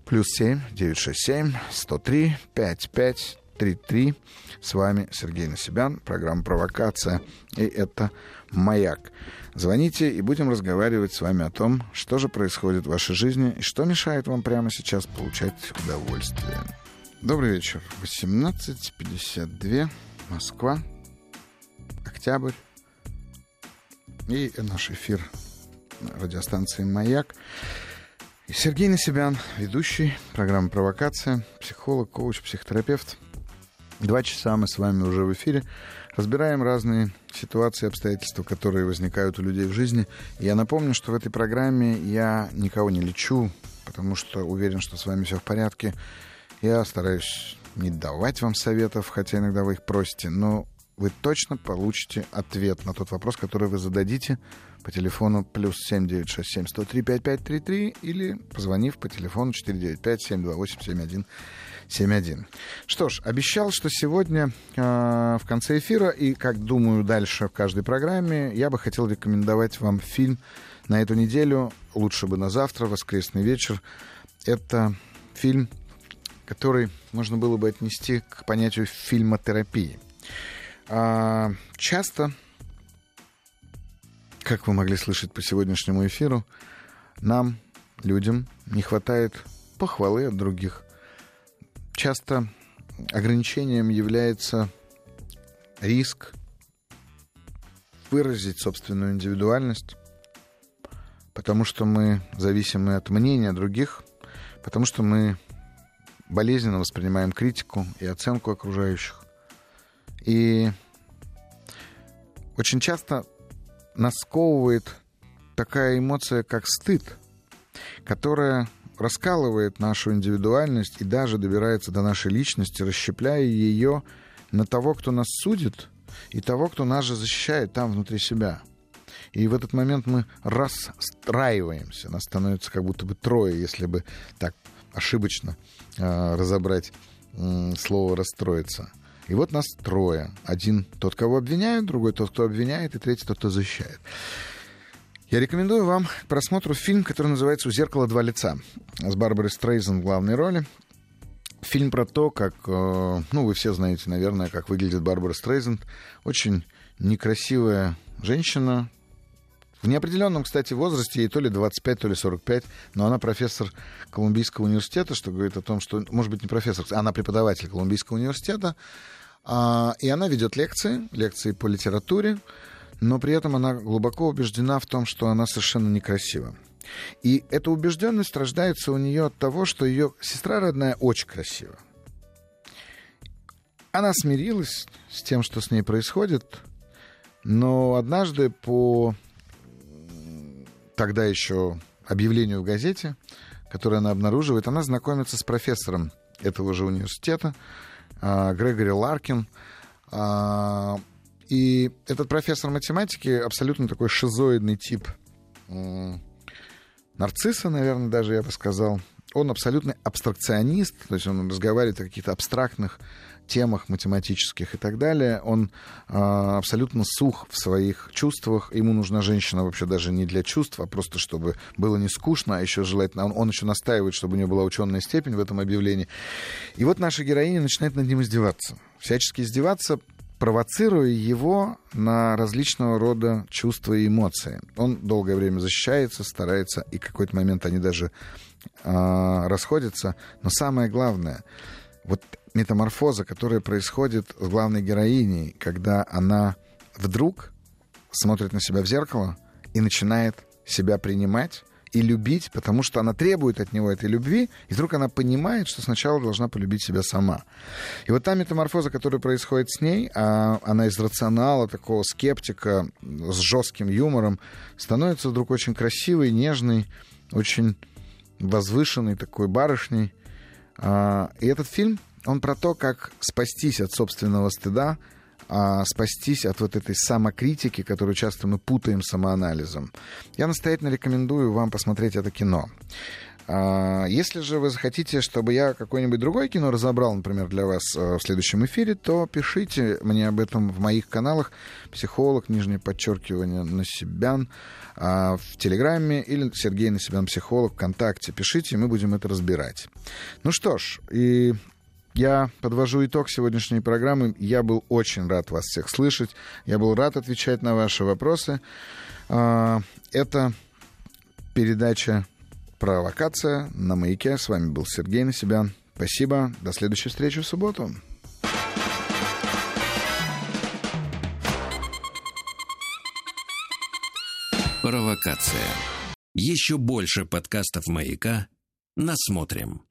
плюс 7 967 103 55 33. С вами Сергей Насибян, программа «Провокация», и это «Маяк». Звоните, и будем разговаривать с вами о том, что же происходит в вашей жизни и что мешает вам прямо сейчас получать удовольствие. Добрый вечер. 18.52. Москва. Октябрь. И наш эфир радиостанции «Маяк». И Сергей Насибян, ведущий программы «Провокация», психолог, коуч, психотерапевт. Два часа мы с вами уже в эфире. Разбираем разные ситуации, обстоятельства, которые возникают у людей в жизни. Я напомню, что в этой программе я никого не лечу, потому что уверен, что с вами все в порядке. Я стараюсь не давать вам советов, хотя иногда вы их просите, но вы точно получите ответ на тот вопрос, который вы зададите по телефону плюс 7967 103 5533 или позвонив по телефону 495 728 7171. Что ж, обещал, что сегодня э, в конце эфира и, как думаю, дальше в каждой программе я бы хотел рекомендовать вам фильм на эту неделю, лучше бы на завтра, воскресный вечер. Это фильм который можно было бы отнести к понятию фильмотерапии. А, часто, как вы могли слышать по сегодняшнему эфиру, нам, людям, не хватает похвалы от других. Часто ограничением является риск выразить собственную индивидуальность, потому что мы зависимы от мнения других, потому что мы болезненно воспринимаем критику и оценку окружающих. И очень часто нас сковывает такая эмоция, как стыд, которая раскалывает нашу индивидуальность и даже добирается до нашей личности, расщепляя ее на того, кто нас судит, и того, кто нас же защищает там внутри себя. И в этот момент мы расстраиваемся. Нас становится как будто бы трое, если бы так ошибочно э, разобрать э, слово «расстроиться». И вот нас трое. Один тот, кого обвиняют, другой тот, кто обвиняет, и третий тот, кто защищает. Я рекомендую вам к просмотру фильм, который называется «У зеркала два лица» с Барбарой Стрейзен в главной роли. Фильм про то, как, э, ну, вы все знаете, наверное, как выглядит Барбара Стрейзен. Очень некрасивая женщина, в неопределенном, кстати, возрасте, ей то ли 25, то ли 45, но она профессор Колумбийского университета, что говорит о том, что, может быть, не профессор, она преподаватель Колумбийского университета, а, и она ведет лекции, лекции по литературе, но при этом она глубоко убеждена в том, что она совершенно некрасива. И эта убежденность рождается у нее от того, что ее сестра родная очень красива. Она смирилась с тем, что с ней происходит, но однажды по тогда еще объявлению в газете, которые она обнаруживает, она знакомится с профессором этого же университета, а, Грегори Ларкин. А, и этот профессор математики абсолютно такой шизоидный тип нарцисса, наверное, даже я бы сказал. Он абсолютный абстракционист, то есть он разговаривает о каких-то абстрактных темах математических и так далее. Он э, абсолютно сух в своих чувствах. Ему нужна женщина вообще даже не для чувств, а просто чтобы было не скучно, а еще желательно... Он, он еще настаивает, чтобы у нее была ученая степень в этом объявлении. И вот наша героиня начинает над ним издеваться. Всячески издеваться, провоцируя его на различного рода чувства и эмоции. Он долгое время защищается, старается, и в какой-то момент они даже э, расходятся. Но самое главное, вот метаморфоза, которая происходит с главной героиней, когда она вдруг смотрит на себя в зеркало и начинает себя принимать и любить, потому что она требует от него этой любви, и вдруг она понимает, что сначала должна полюбить себя сама. И вот та метаморфоза, которая происходит с ней, а она из рационала, такого скептика с жестким юмором, становится вдруг очень красивой, нежной, очень возвышенной такой барышней. А, и этот фильм он про то, как спастись от собственного стыда, а спастись от вот этой самокритики, которую часто мы путаем самоанализом. Я настоятельно рекомендую вам посмотреть это кино. А, если же вы захотите, чтобы я какое-нибудь другое кино разобрал, например, для вас э, в следующем эфире, то пишите мне об этом в моих каналах «Психолог», нижнее подчеркивание, на себя в Телеграме или Сергей на себя психолог ВКонтакте. Пишите, мы будем это разбирать. Ну что ж, и я подвожу итог сегодняшней программы. Я был очень рад вас всех слышать. Я был рад отвечать на ваши вопросы. А, это передача «Провокация» на «Маяке». С вами был Сергей Насибян. Спасибо. До следующей встречи в субботу. Провокация. Еще больше подкастов «Маяка» насмотрим.